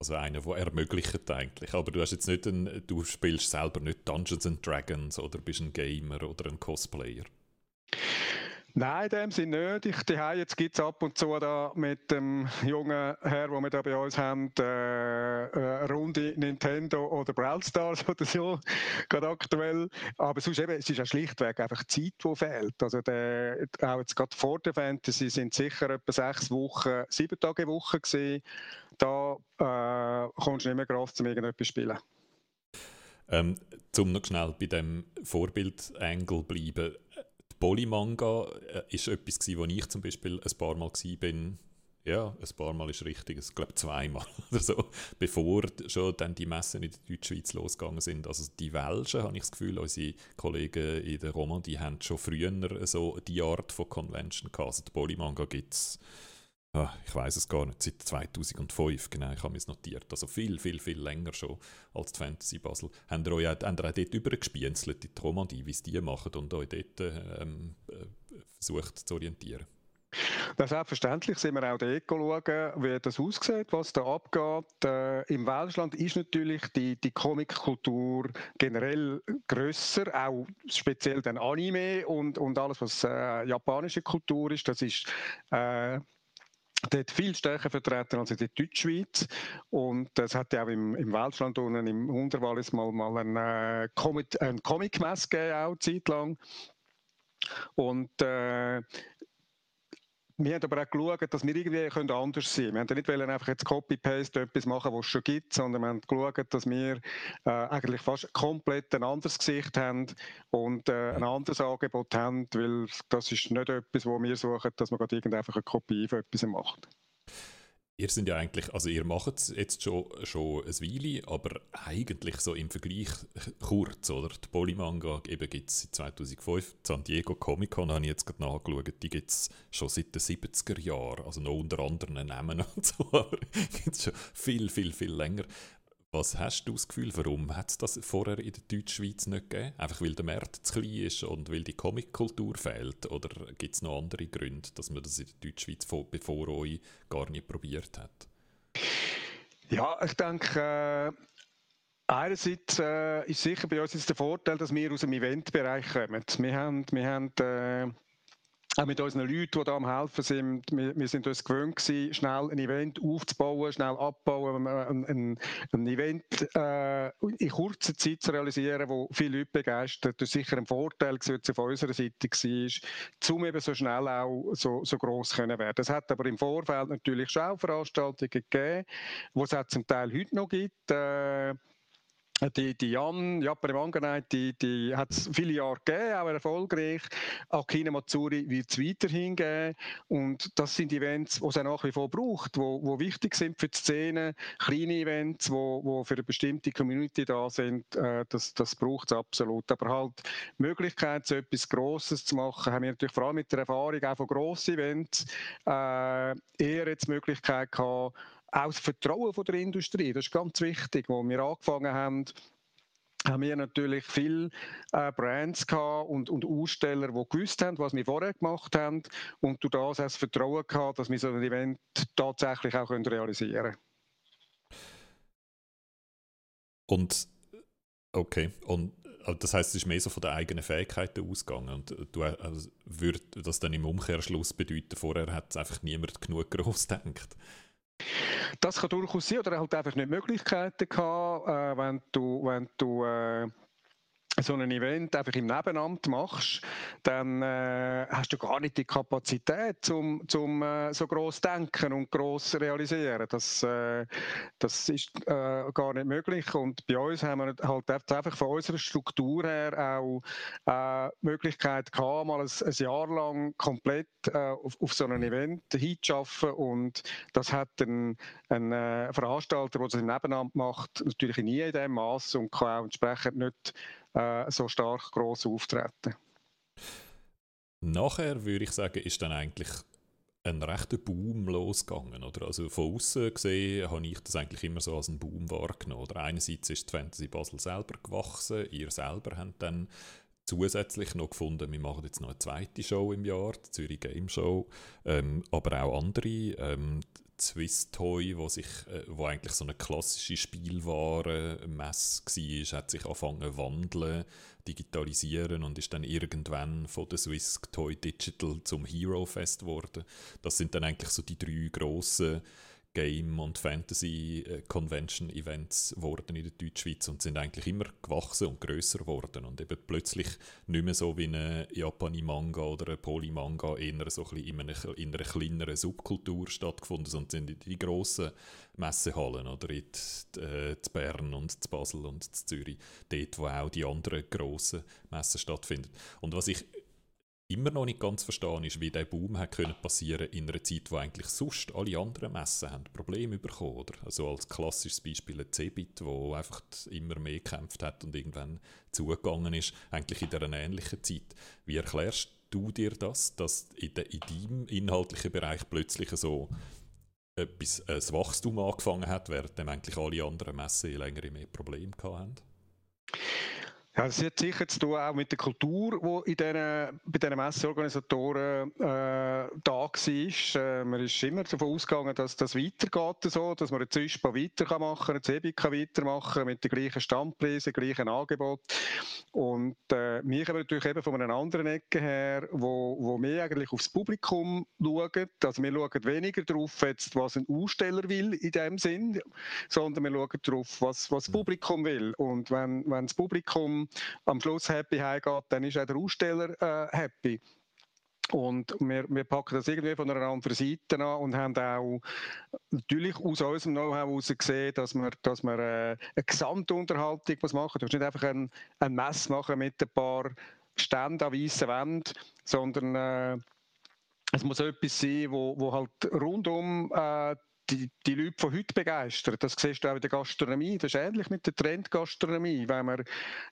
Also einer, der ermöglicht eigentlich. Aber du hast jetzt nicht ein, du spielst selber nicht Dungeons and Dragons oder bist ein Gamer oder ein Cosplayer. Nein, in dem Sinne nicht. Ich, die jetzt gibt es ab und zu da mit dem jungen Herr, den wir da bei uns haben, äh, Runde Nintendo oder Brawl Stars oder so, gerade aktuell. Aber sonst eben, es ist ja schlichtweg einfach Zeit, die fehlt. Also der, auch jetzt gerade vor der Fantasy sind sicher etwa sechs Wochen, sieben Tage Woche gewesen. Da äh, kommst du nicht mehr Kraft, um irgendetwas spielen. Ähm, zum noch schnell bei dem Vorbild-Angle bleiben Polymanga äh, ist etwas gewesen, wo ich zum Beispiel ein paar Mal war. Ja, ein paar Mal ist richtig, ich glaube zweimal oder so, bevor schon dann die Messen in der Deutschschweiz losgegangen sind. Also die Welschen, habe ich das Gefühl, unsere Kollegen in der Romandie haben schon früher so die Art von Convention gehabt. Also die Polymanga gibt es Ah, ich weiß es gar nicht, seit 2005, genau, ich habe es notiert. Also viel, viel, viel länger schon als die Fantasy Basel. Habt ihr euch auch, habt ihr auch dort übergespienzelt die Romandie, wie es die machen und euch dort ähm, äh, versucht zu orientieren? Ja, selbstverständlich sind wir auch dort schauen, wie das aussieht, was da abgeht. Äh, Im Welschland ist natürlich die, die Comic-Kultur generell grösser, auch speziell dann Anime und, und alles, was äh, japanische Kultur ist. Das ist äh, dort viel stärker vertreten als in der Deutschschweiz. Und es hat ja auch im, im Welschland unten im Unterwallis mal, mal ein, äh, Comic, ein Comic-Mess gegeben, auch zeitlang. Und äh, wir haben aber auch geschaut, dass wir irgendwie können anders sein können. Wir haben nicht wollen einfach jetzt Copy-Paste etwas machen, was es schon gibt, sondern wir haben geschaut, dass wir äh, eigentlich fast komplett ein anderes Gesicht haben und äh, ein anderes Angebot haben, weil das ist nicht etwas, wo wir suchen, dass man gerade irgendeine Kopie von etwas macht. Ihr sind ja eigentlich, also ihr macht es jetzt schon, schon ein Weile, aber eigentlich so im Vergleich kurz, oder? Die Polymanga gibt es seit 2005. Die San Diego Comic Con habe ich jetzt gerade nachgeschaut, die gibt es schon seit den 70er Jahren, also noch unter anderem Namen und so, aber gibt es schon viel, viel, viel länger. Was hast du das Gefühl, warum hat es das vorher in der Deutschschweiz nicht gegeben? Einfach weil der Markt zu klein ist und weil die Comic-Kultur fehlt? Oder gibt es noch andere Gründe, dass man das in der Deutschschweiz bevor euch gar nicht probiert hat? Ja, ich denke, äh, einerseits äh, ist sicher bei uns jetzt der Vorteil, dass wir aus dem Eventbereich kommen. Wir haben, wir haben äh, auch mit unseren Leuten, die da am helfen sind, wir, wir sind uns gewöhnt gewesen, schnell ein Event aufzubauen, schnell abbauen, ein, ein, ein Event äh, in kurzer Zeit zu realisieren, wo viele Leute begeistert. Das ist sicher ein Vorteil gewesen, von unserer Seite war, um eben so schnell auch so, so gross können werden. Es hat aber im Vorfeld natürlich schon auch Veranstaltungen gegeben, die es zum Teil heute noch gibt. Äh, die, die Jan, Japan Wanganei, die, die hat es viele Jahre gegeben, auch erfolgreich. Akine Matsuri wird es weiterhin geben. Und das sind Events, die es auch nach wie vor braucht, die wo, wo wichtig sind für die Szene. Kleine Events, die wo, wo für eine bestimmte Community da sind, äh, das, das braucht es absolut. Aber halt die Möglichkeit, so etwas Grosses zu machen, haben wir natürlich vor allem mit der Erfahrung auch von grossen Events äh, eher jetzt die Möglichkeit gehabt, auch das Vertrauen von der Industrie, das ist ganz wichtig. Als wir angefangen haben, haben wir natürlich viele äh, Brands und, und Aussteller, die gewusst haben, was wir vorher gemacht haben und durch das auch das Vertrauen gehabt, dass wir so ein Event tatsächlich auch realisieren können. Und okay, und äh, das heißt, es ist mehr so von den eigenen Fähigkeiten ausgegangen und du also, würde das dann im Umkehrschluss bedeuten, vorher hat es einfach niemand genug groß gedacht. Das kann durchaus sein, oder er hat einfach nicht Möglichkeiten gehabt, äh, wenn du, wenn du äh, so ein Event einfach im Nebenamt machst, dann äh, hast du gar nicht die Kapazität, zum, zum äh, so groß denken und groß realisieren. Das, äh, das ist äh, gar nicht möglich. Und bei uns haben wir halt einfach von unserer Struktur her auch äh, Möglichkeit gehabt, mal ein, ein Jahr lang komplett äh, auf, auf so ein Event hinzuschaffen. Und das hat ein, ein äh, Veranstalter, der das im Nebenamt macht, natürlich nie in dem Maß und kann auch entsprechend nicht äh, so stark gross auftreten. Nachher würde ich sagen, ist dann eigentlich ein rechter Boom losgegangen. Oder? Also von außen gesehen habe ich das eigentlich immer so als einen Boom wahrgenommen. Oder einerseits ist die Fantasy Basel selber gewachsen, ihr selber habt dann zusätzlich noch gefunden, wir machen jetzt noch eine zweite Show im Jahr, die Zürich Game Show, ähm, aber auch andere. Ähm, Swiss Toy, wo, sich, äh, wo eigentlich so eine klassische Spielwarenmesse war, hat sich angefangen zu wandeln, digitalisieren und ist dann irgendwann von der Swiss Toy Digital zum Hero Fest geworden. Das sind dann eigentlich so die drei grossen Game- und Fantasy-Convention-Events geworden in der Deutschschweiz und sind eigentlich immer gewachsen und grösser geworden. Und eben plötzlich nicht mehr so wie ein Japani-Manga oder ein Poly-Manga eher so ein in, einer, in einer kleineren Subkultur stattgefunden, sondern sind in die grossen Messehallen oder? In die, äh, Bern und zu Basel und zu Zürich, dort wo auch die anderen grossen Messen stattfinden. Und was ich immer noch nicht ganz verstehen ist, wie der Boom hat können passieren in einer Zeit, wo eigentlich sonst alle anderen Messen haben Probleme bekommen, oder? Also als klassisches Beispiel ein Cebit, wo einfach immer mehr gekämpft hat und irgendwann zugegangen ist, eigentlich in einer ähnlichen Zeit. Wie erklärst du dir das, dass in, de, in deinem inhaltlichen Bereich plötzlich so etwas, ein Wachstum angefangen hat, während eigentlich alle anderen Messen längere mehr Probleme hatten? Ja, das hat sicher zu tun auch mit der Kultur, die in diesen, bei diesen Messeorganisatoren äh, da war. Äh, man ist immer davon ausgegangen, dass das weitergeht, so, dass man eine Züspa weiter machen kann, eine Cebika weitermachen mit den gleichen Standpreisen, gleichen Angebot. Und äh, wir kommen natürlich eben von einer anderen Ecke her, wo, wo wir eigentlich aufs Publikum schauen. Also wir schauen weniger darauf, jetzt, was ein Aussteller will in dem Sinn, sondern wir schauen darauf, was, was das Publikum will. Und wenn, wenn das Publikum am Schluss happy heimgeht, dann ist auch der Aussteller äh, happy. Und wir, wir packen das irgendwie von einer anderen Seite an und haben auch natürlich aus unserem Know-how heraus gesehen, dass wir, dass wir äh, eine Gesamtunterhaltung muss machen. Du musst nicht einfach ein, ein Mess machen mit ein paar Ständen an weißen Wänden, sondern äh, es muss etwas sein, wo, wo halt rundum äh, die, die Leute von heute begeistert. Das siehst du auch in der Gastronomie. Das ist ähnlich mit der Trendgastronomie. Wenn man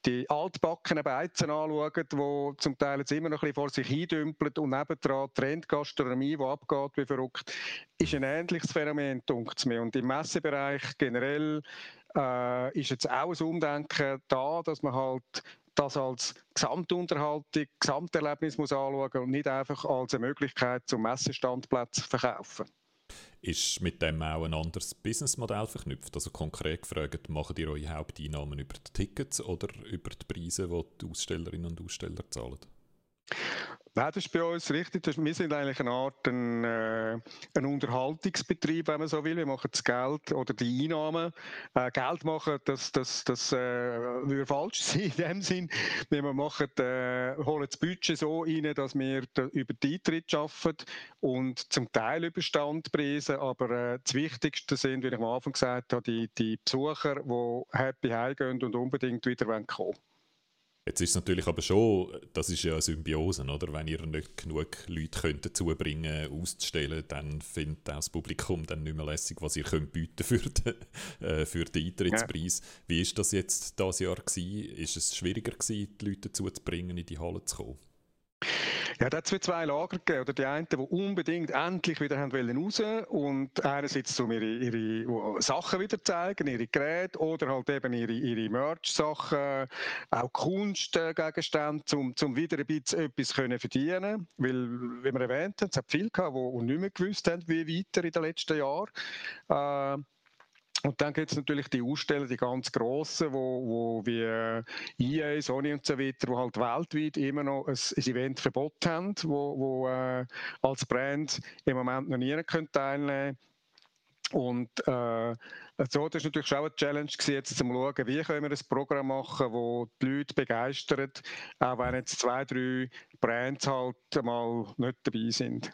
die altbackenen Beizen anschaut, die zum Teil jetzt immer noch ein bisschen vor sich hindümpeln und nebendran Trendgastronomie, die abgeht wie verrückt, ist ein ähnliches Phänomen, denkt mir. Und im Messebereich generell äh, ist jetzt auch ein Umdenken da, dass man halt das als Gesamtunterhaltung, Gesamterlebnis muss anschauen und nicht einfach als eine Möglichkeit zum Messestandplatz verkaufen. Ist mit dem auch ein anderes Businessmodell verknüpft? Also konkret gefragt, macht ihr eure Haupteinnahmen über die Tickets oder über die Preise, die die Ausstellerinnen und Aussteller zahlen? Nein, das ist bei uns richtig. wir sind eigentlich eine Art ein, äh, ein Unterhaltungsbetrieb, wenn man so will. Wir machen das Geld oder die Einnahmen. Äh, Geld machen, das, das, das äh, würde falsch sein in dem Sinn. Wir machen, äh, holen das Budget so rein, dass wir über die Eintritt arbeiten und zum Teil über Standpreise. Aber äh, das Wichtigste sind, wie ich am Anfang gesagt habe, die, die Besucher, die happy heimgehen und unbedingt wieder kommen wollen. Jetzt ist es natürlich aber schon, das ist ja eine Symbiose, oder? Wenn ihr nicht genug Leute könnt dazu bringen auszustellen, dann findet auch das Publikum dann nicht mehr lässig, was ihr könnt bieten für den, äh, für den Eintrittspreis. Ja. Wie ist das jetzt dieses Jahr gewesen? Ist es schwieriger gewesen, die Leute dazu zu bringen, in die Halle zu kommen? Ja, da hat es zwei Lager gegeben. Oder die einen, die unbedingt endlich wieder haben wollen raus und einerseits um ihre, ihre Sachen wieder zeigen, ihre Geräte oder halt eben ihre, ihre Merch-Sachen, auch Kunstgegenstände, um, um wieder ein bisschen etwas können verdienen Weil, wie wir erwähnt haben, es hat viele gehabt, die nicht mehr gewusst haben, wie weiter in den letzten Jahren. Äh, und dann gibt es natürlich die Aussteller, die ganz grossen, wo, wo wie EA, äh, Sony und so weiter, die halt weltweit immer noch ein, ein Eventverbot haben, wo, wo äh, als Brand im Moment noch nie können teilnehmen und äh, so, das war natürlich auch eine Challenge gewesen, jetzt zu schauen, wie können wir ein Programm machen, das die Leute begeistert, auch wenn jetzt zwei, drei Brands halt mal nicht dabei sind.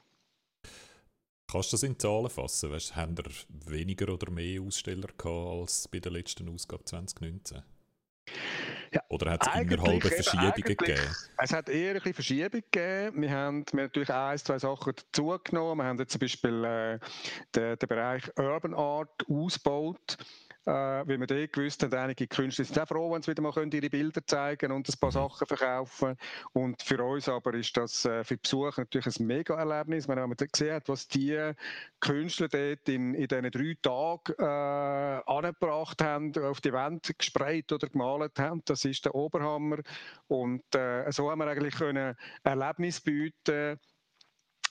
Kannst du das in Zahlen fassen? Weißt, haben wir weniger oder mehr Aussteller gehabt als bei der letzten Ausgabe 2019? Ja, oder hat es innerhalb Verschiebungen gegeben? Es hat eher ein Verschiebungen gegeben. Wir haben, wir natürlich ein, zwei Sachen dazugenommen. Wir haben jetzt zum Beispiel äh, den, den Bereich Urban Art ausgebaut äh, weil wir dort gewusst haben, einige Künstler sind auch froh, wenn sie wieder mal ihre Bilder zeigen und ein paar. Sachen verkaufen. Und für uns aber ist das äh, für Besucher natürlich ein Mega-Erlebnis. Wenn man gesehen hat, was die Künstler dort in, in diesen drei Tagen äh, angebracht haben, auf die Wand gesprayt oder gemalt haben, das ist der Oberhammer. Und äh, so haben wir eigentlich können Erlebnis bieten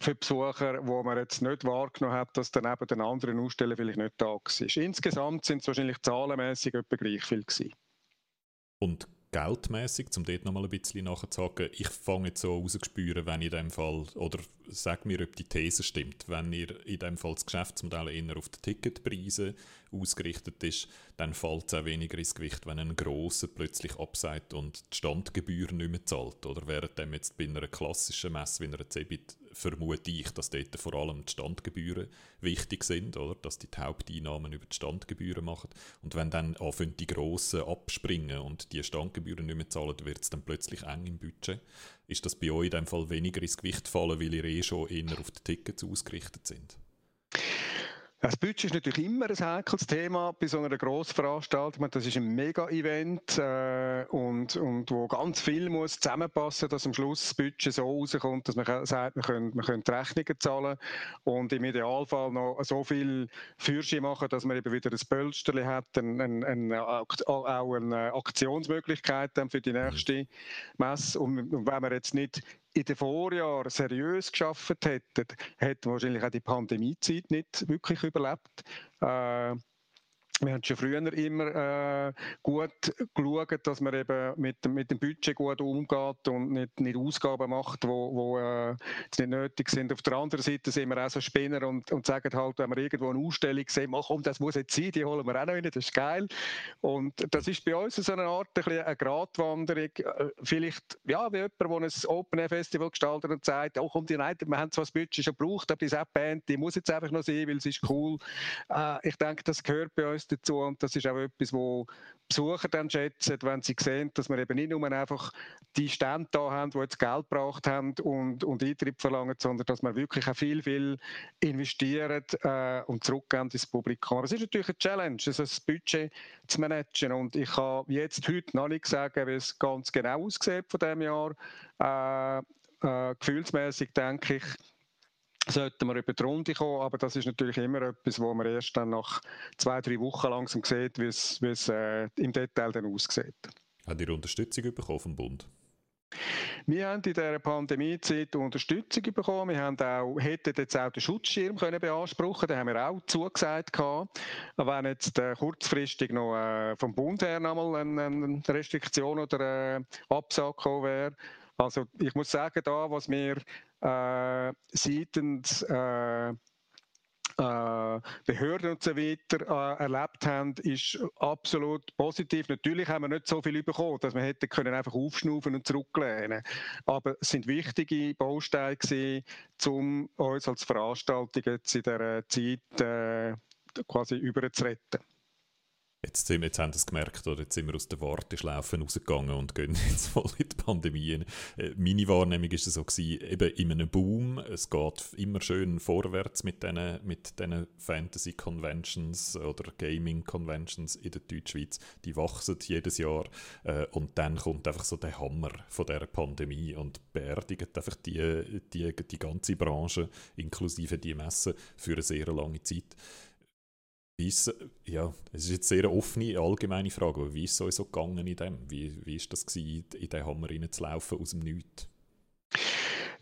für Besucher, wo man jetzt nicht wahrgenommen hat, dass dann eben den anderen Aussteller vielleicht nicht da war. Insgesamt sind es wahrscheinlich zahlenmäßig etwa gleich viel gewesen. Und geldmäßig, um dort nochmal ein bisschen nachzuhaken, ich fange jetzt so rauszuspüren, wenn in dem Fall, oder sag mir, ob die These stimmt, wenn ihr in dem Fall das Geschäftsmodell eher auf die Ticketpreise ausgerichtet ist, dann fällt es auch weniger ins Gewicht, wenn ein Grosser plötzlich abseit und die Standgebühr nicht mehr zahlt. Oder während dem jetzt bei einer klassischen Messe wie einer Cebit vermute ich, dass dort vor allem die Standgebühren wichtig sind, oder? dass die, die Haupteinnahmen über die Standgebühren machen. Und wenn dann anfangen die Grossen abspringen und die Standgebühren nicht mehr zahlen, wird es dann plötzlich eng im Budget. Ist das bei euch in dem Fall weniger ins Gewicht fallen, weil ihr eh schon eher auf die Tickets ausgerichtet sind? Das Budget ist natürlich immer ein heikles Thema bei so einer Grossveranstaltung. Das ist ein Mega-Event äh, und, und wo ganz viel muss zusammenpassen, dass am Schluss das Budget so rauskommt, dass man sagt, man könnte, man könnte Rechnungen zahlen und im Idealfall noch so viel Führerschein machen, dass man eben wieder ein Pölsterli hat, ein, ein, ein, auch eine Aktionsmöglichkeit dann für die nächste Messe. Und wenn man jetzt nicht in den Vorjahren seriös geschafft hätten, hätten wahrscheinlich auch die Pandemiezeit nicht wirklich überlebt. Äh, wir haben schon früher immer äh, gut geschaut, dass man eben mit, mit dem Budget gut umgeht und nicht, nicht Ausgaben macht, die wo, wo, äh, nicht nötig sind. Auf der anderen Seite sind wir auch so Spinner und, und sagen halt, wenn wir irgendwo eine Ausstellung sehen, oh, komm, das muss jetzt sein, die holen wir auch noch rein, das ist geil. Und das ist bei uns so eine Art ein eine Gratwanderung. Äh, vielleicht, ja, wie jemand, der ein Open-Air-Festival gestaltet und sagt, oh komm, die United, wir haben zwar das Budget schon gebraucht, aber diese Band, die muss jetzt einfach noch sein, weil sie ist cool. Äh, ich denke, das gehört bei uns dazu und das ist auch etwas, wo Besucher dann schätzen, wenn sie sehen, dass wir eben nicht nur einfach die Stände da haben, die jetzt Geld gebraucht haben und, und Eintritt verlangen, sondern dass wir wirklich auch viel, viel investieren äh, und zurückgeben ins Publikum. Aber es ist natürlich eine Challenge, also das Budget zu managen und ich kann jetzt heute noch nicht sagen, wie es ganz genau aussieht von diesem Jahr. Äh, äh, gefühlsmäßig denke ich, sollten wir über die Runde kommen, aber das ist natürlich immer etwas, wo man erst dann nach zwei, drei Wochen langsam sieht, wie es, äh, im Detail dann aussieht. Hat ihr Unterstützung bekommen vom Bund? Wir haben in dieser Pandemiezeit Unterstützung bekommen. Wir haben auch, hätten jetzt auch den Schutzschirm können beanspruchen Den haben wir auch zugesagt. Gehabt. Wenn jetzt äh, kurzfristig noch äh, vom Bund her nochmal eine, eine Restriktion oder äh, Absage gekommen wäre. Also ich muss sagen, da, was wir seitens äh, äh, Behörden und so weiter äh, erlebt haben, ist absolut positiv. Natürlich haben wir nicht so viel bekommen, dass wir hätten können einfach aufschnaufen und zurücklehnen. Aber es sind wichtige Bausteine gewesen, um uns als Veranstaltung jetzt in dieser Zeit äh, quasi überzuretten. Jetzt, sind, jetzt haben wir es gemerkt, oder jetzt sind wir aus der Warteschlaufe rausgegangen und gehen jetzt voll in die Pandemie. Äh, meine Wahrnehmung war so, gewesen, eben in einem Boom, es geht immer schön vorwärts mit diesen mit Fantasy-Conventions oder Gaming-Conventions in der Deutschschweiz. Die wachsen jedes Jahr äh, und dann kommt einfach so der Hammer von dieser Pandemie und beerdigt einfach die, die, die ganze Branche, inklusive die Messen, für eine sehr lange Zeit. Ist, ja, es ist jetzt sehr eine offene, allgemeine Frage, aber wie ist es euch so gegangen in dem? Wie, wie ist das gewesen, in den Hammer reinzulaufen aus dem Nichts?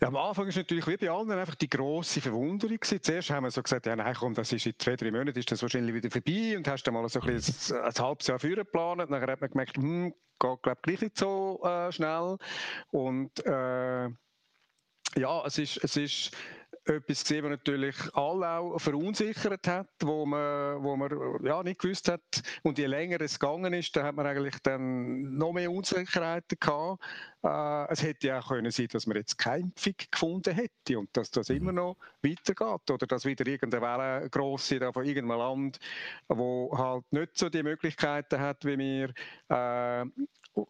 Ja, am Anfang ist natürlich wie bei allen einfach die grosse Verwunderung gewesen. Zuerst haben wir so gesagt, ja nein, komm, das ist in zwei, drei Monaten ist das wahrscheinlich wieder vorbei und hast dann mal so ein, bisschen ein, ein halbes Jahr früher geplant. Dann hat man gemerkt, hm, geht glaube gleich nicht so äh, schnell. Und äh, ja, es ist, es ist etwas gesehen, was natürlich alle auch verunsichert hat, wo man, wo man ja, nicht gewusst hat. Und je länger es gegangen ist, dann hat man eigentlich dann noch mehr Unsicherheiten gehabt. Äh, es hätte ja auch können sein, dass man jetzt keine Impfung gefunden hätte und dass das immer noch weitergeht oder dass wieder irgendeine Welle grosse da von irgendeinem Land, wo halt nicht so die Möglichkeiten hat wie wir, äh,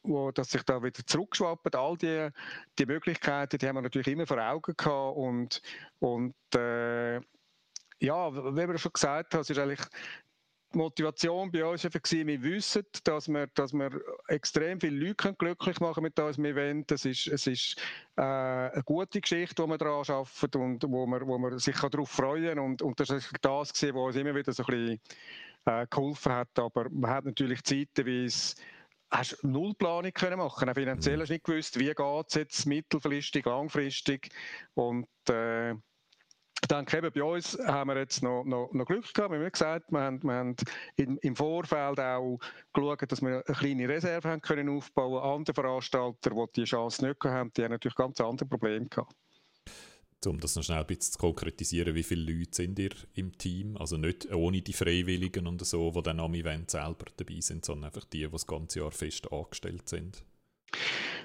wo, dass sich da wieder zurückschwappen. All die, die Möglichkeiten, die haben wir natürlich immer vor Augen gehabt und, und äh, ja, wie wir schon gesagt haben, ist eigentlich die Motivation bei uns einfach wir wissen, dass wir, dass wir extrem viele Leute glücklich machen mit unserem Event. Es ist, es ist äh, eine gute Geschichte, die wir daran arbeiten und wo man, wo man sich darauf freuen kann. Und, und das ist das, was uns immer wieder so ein bisschen äh, geholfen hat. Aber man hat natürlich es hast null Planung können machen. Auch finanziell mhm. hast du nicht gewusst, wie geht es jetzt mittelfristig, langfristig. Und äh, denke eben, bei uns haben wir jetzt noch, noch, noch Glück gehabt. Wir haben gesagt, wir haben, wir haben im, im Vorfeld auch geschaut, dass wir eine kleine Reserve haben können aufbauen. Andere Veranstalter, die diese Chance nicht haben, die haben natürlich ganz andere Probleme gehabt um das noch schnell ein bisschen zu konkretisieren, wie viele Leute sind ihr im Team? Also nicht ohne die Freiwilligen und so, die dann am Event selber dabei sind, sondern einfach die, die das ganze Jahr fest angestellt sind.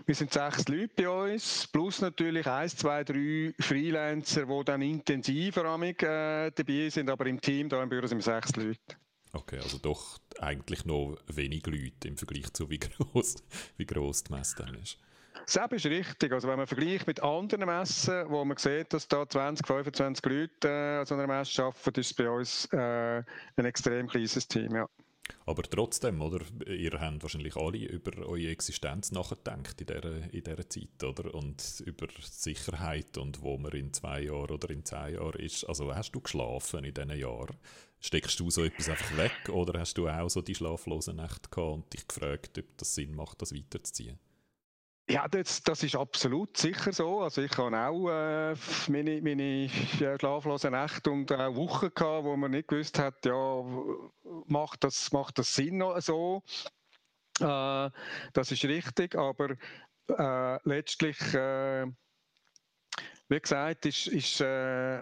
Wir sind sechs Leute bei uns, plus natürlich eins, zwei, drei Freelancer, die dann intensiver amig, äh, dabei sind, aber im Team, da im Büro sind wir sechs Leute. Okay, also doch eigentlich noch wenig Leute im Vergleich zu wie groß, wie groß die Messe dann ist. Das ist richtig. Also wenn man vergleicht mit anderen Messen, wo man sieht, dass da 20, 25 Leute äh, an so einer Messe arbeiten, ist es bei uns äh, ein extrem kleines Team, ja. Aber trotzdem, oder? Ihr habt wahrscheinlich alle über eure Existenz nachgedacht in dieser, in dieser Zeit, oder? Und über Sicherheit und wo man in zwei Jahren oder in zehn Jahren ist. Also hast du geschlafen in diesen Jahren? Steckst du so etwas einfach weg oder hast du auch so die schlaflosen Nächte gehabt und dich gefragt, ob das Sinn macht, das weiterzuziehen? Ja, das, das ist absolut sicher so. Also ich habe auch äh, meine, meine schlaflosen Nächte und auch Wochen gehabt, wo man nicht gewusst hat, ja, macht das, macht das Sinn so? Äh, das ist richtig, aber äh, letztlich, äh, wie gesagt, ist, ist äh,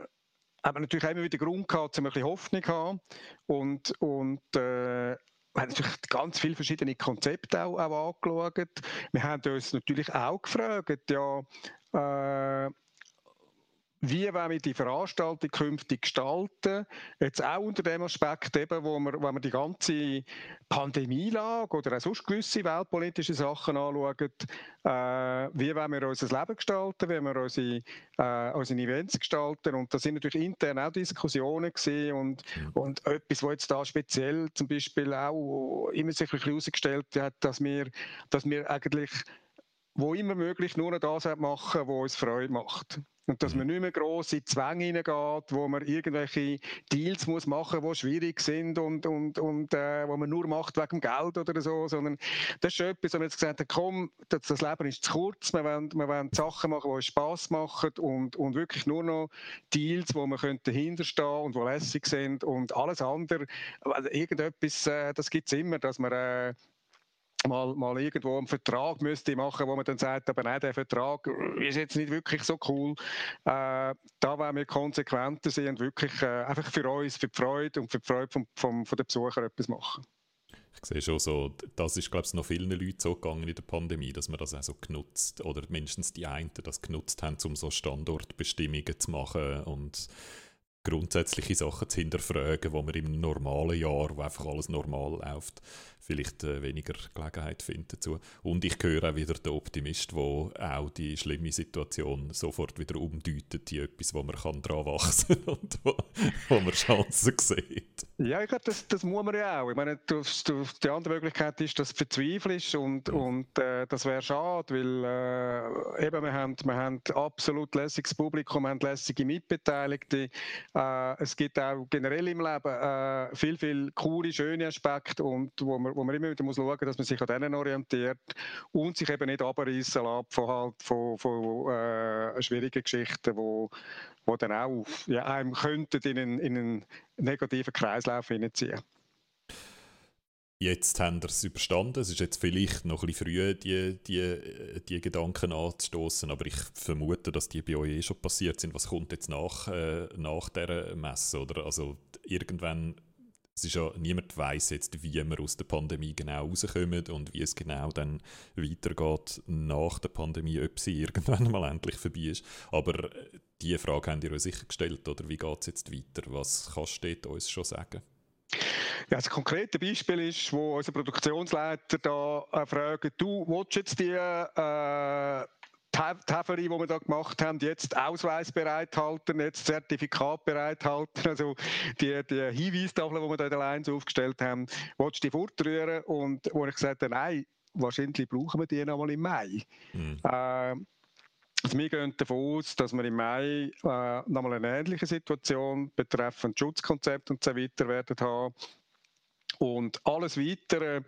haben wir natürlich immer wieder Grund gehabt, um ein bisschen Hoffnung zu haben und, und äh, wir haben natürlich ganz viele verschiedene Konzepte auch, auch angeschaut. Wir haben uns natürlich auch gefragt, ja, äh, wie wollen wir die Veranstaltung künftig gestalten? Jetzt auch unter dem Aspekt, eben, wo, wir, wo wir die ganze Pandemielage oder auch sonst gewisse weltpolitische Sachen anschauen. Äh, wie wollen wir unser Leben gestalten? Wie wollen wir unsere, äh, unsere Events gestalten? Und da sind natürlich intern auch Diskussionen gewesen und, mhm. und etwas, was jetzt da speziell zum Beispiel auch immer sich ein bisschen herausgestellt hat, dass wir, dass wir eigentlich wo immer möglich nur noch das machen, was uns Freude macht. Und dass man mhm. nicht mehr gross in Zwänge hineingeht, wo man irgendwelche Deals muss machen muss, die schwierig sind und, und, und äh, wo man nur macht wegen Geld oder so, sondern das ist etwas, wo man jetzt gesagt hat, komm, das, das Leben ist zu kurz, wir wollen, wir wollen Sachen machen, die uns Spass machen und, und wirklich nur noch Deals, wo man dahinter stehen und die lässig sind und alles andere, also irgendetwas, äh, das gibt es immer, dass man äh, mal, mal irgendwo einen Vertrag müsste machen, wo man dann sagt, aber nein, der Vertrag ist jetzt nicht wirklich so cool. Äh, da wollen wir konsequenter sein und wirklich äh, einfach für uns, für die Freude und für die Freude vom, vom, von den Besuchern etwas machen. Ich sehe schon so, das ist glaube ich noch vielen Leuten so gegangen in der Pandemie, dass man das auch so genutzt oder mindestens die einen das genutzt haben, um so Standortbestimmungen zu machen und grundsätzliche Sachen zu hinterfragen, wo man im normalen Jahr, wo einfach alles normal läuft, vielleicht äh, weniger Gelegenheit findet dazu. Und ich höre auch wieder den Optimist, der auch die schlimme Situation sofort wieder umdeutet in etwas, wo man kann dran wachsen kann und wo, wo man Chancen sieht. Ja, ich glaube, das, das muss man ja auch. Ich meine, du, du, die andere Möglichkeit ist, dass du verzweifelst und, mhm. und äh, das wäre schade, weil äh, eben wir haben, wir haben absolut lässiges Publikum, wir haben lässige Mitbeteiligte. Äh, es gibt auch generell im Leben äh, viel, viel coole, schöne Aspekte und wo man wo man immer wieder muss schauen muss, dass man sich an denen orientiert und sich eben nicht abreißen lässt von, halt, von, von äh, schwierigen Geschichten, wo, wo dann auch ja, einem könnten in einen, in einen negativen Kreislauf hineinziehen. Jetzt haben wir es überstanden. Es ist jetzt vielleicht noch ein bisschen früh, die, die, die Gedanken anzustoßen, aber ich vermute, dass die bei euch eh schon passiert sind. Was kommt jetzt nach, äh, nach dieser Messe? Oder? Also irgendwann es ist ja, niemand weiß jetzt, wie wir aus der Pandemie genau rauskommen und wie es genau dann weitergeht nach der Pandemie, ob sie irgendwann mal endlich vorbei ist. Aber äh, diese Frage haben ihr euch sicher gestellt, oder wie geht es jetzt weiter? Was kannst du uns schon sagen? Ja, ein konkretes Beispiel ist, wo unser Produktionsleiter da äh, fragt, du, willst jetzt die äh, Taferi, die wir da gemacht haben, jetzt Ausweis bereithalten, jetzt Zertifikat bereithalten, also die, die Hinweistafel, die wir da in der Lines aufgestellt haben, willst du die fortrühren? Und wo ich gesagt habe, nein, wahrscheinlich brauchen wir die nochmal im Mai. Mhm. Äh, also wir gehen davon aus, dass wir im Mai äh, nochmal eine ähnliche Situation betreffend Schutzkonzept und so weiter werden haben. Und alles Weitere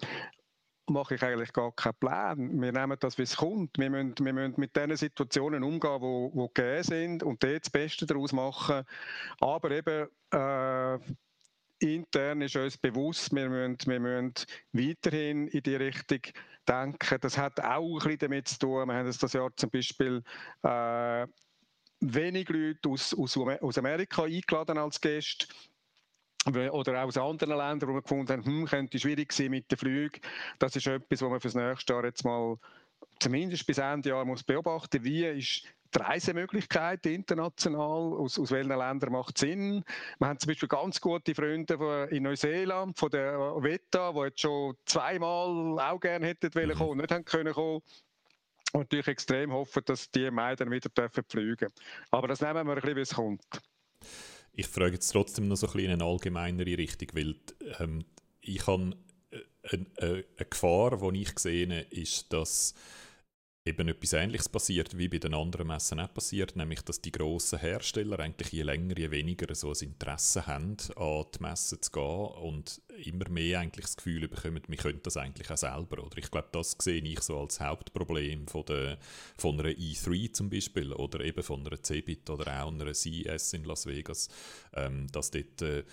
mache ich eigentlich gar keinen Plan. Wir nehmen das, wie es kommt. Wir müssen, wir müssen mit diesen Situationen umgehen, die, die gegeben sind und dort das Beste daraus machen. Aber eben äh, intern ist uns bewusst, wir müssen, wir müssen weiterhin in die Richtung denken. Das hat auch bisschen damit zu tun. Wir haben das Jahr zum Beispiel äh, wenig Leute aus, aus, aus Amerika eingeladen als Gäste oder auch aus anderen Ländern, wo wir gefunden haben, hm, könnte schwierig sein mit den Flügen. Das ist etwas, was man fürs nächste Jahr jetzt mal zumindest bis Ende Jahr muss beobachten. Wie ist die Reisemöglichkeit international? Aus, aus welchen Ländern macht Sinn? Wir haben zum Beispiel ganz gute Freunde in Neuseeland, von der Veta, die jetzt schon zweimal auch gerne hätten wollen mhm. kommen, nicht haben können kommen. Und natürlich extrem hoffen, dass die Mai dann wieder dürfen fliegen Aber das nehmen wir ein bisschen, wie es kommt. Ich frage jetzt trotzdem noch so ein bisschen in eine allgemeinere Richtung, weil ähm, ich habe äh, eine, eine, Gefahr, die ich habe, ist, dass eben etwas Ähnliches passiert, wie bei den anderen Messen auch passiert, nämlich, dass die grossen Hersteller eigentlich je länger, je weniger so ein Interesse haben, an die Messen zu gehen und immer mehr eigentlich das Gefühl bekommen, wir könnten das eigentlich auch selber. Oder ich glaube, das sehe ich so als Hauptproblem von, der, von einer E3 zum Beispiel oder eben von einer Cebit oder auch einer CES in Las Vegas, ähm, dass dort äh,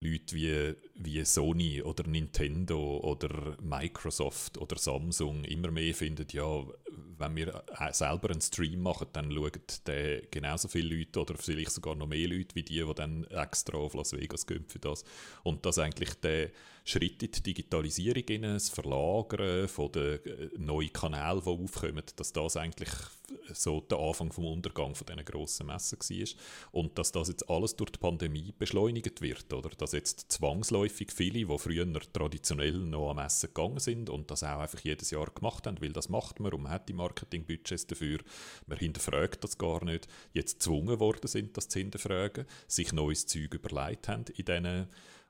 Leute wie, wie Sony oder Nintendo oder Microsoft oder Samsung immer mehr finden, ja, wenn wir äh, selber einen Stream machen, dann schauen den genauso viele Leute oder vielleicht sogar noch mehr Leute wie die, die dann extra auf Las Vegas gehen für das. Und dass eigentlich der Schritt in die Digitalisierung, in das Verlagern von den äh, neuen Kanälen, die aufkommen, dass das eigentlich so der Anfang vom Untergang von diesen grossen Messen war. Und dass das jetzt alles durch die Pandemie beschleunigt wird, oder? Dass jetzt zwangsläufig viele, die früher traditionell noch am Messen gegangen sind und das auch einfach jedes Jahr gemacht haben, weil das macht man und man hat die Marketingbudgets dafür, man hinterfragt das gar nicht, jetzt gezwungen worden sind, das zu hinterfragen, sich neues Zeug überlegt haben in diesen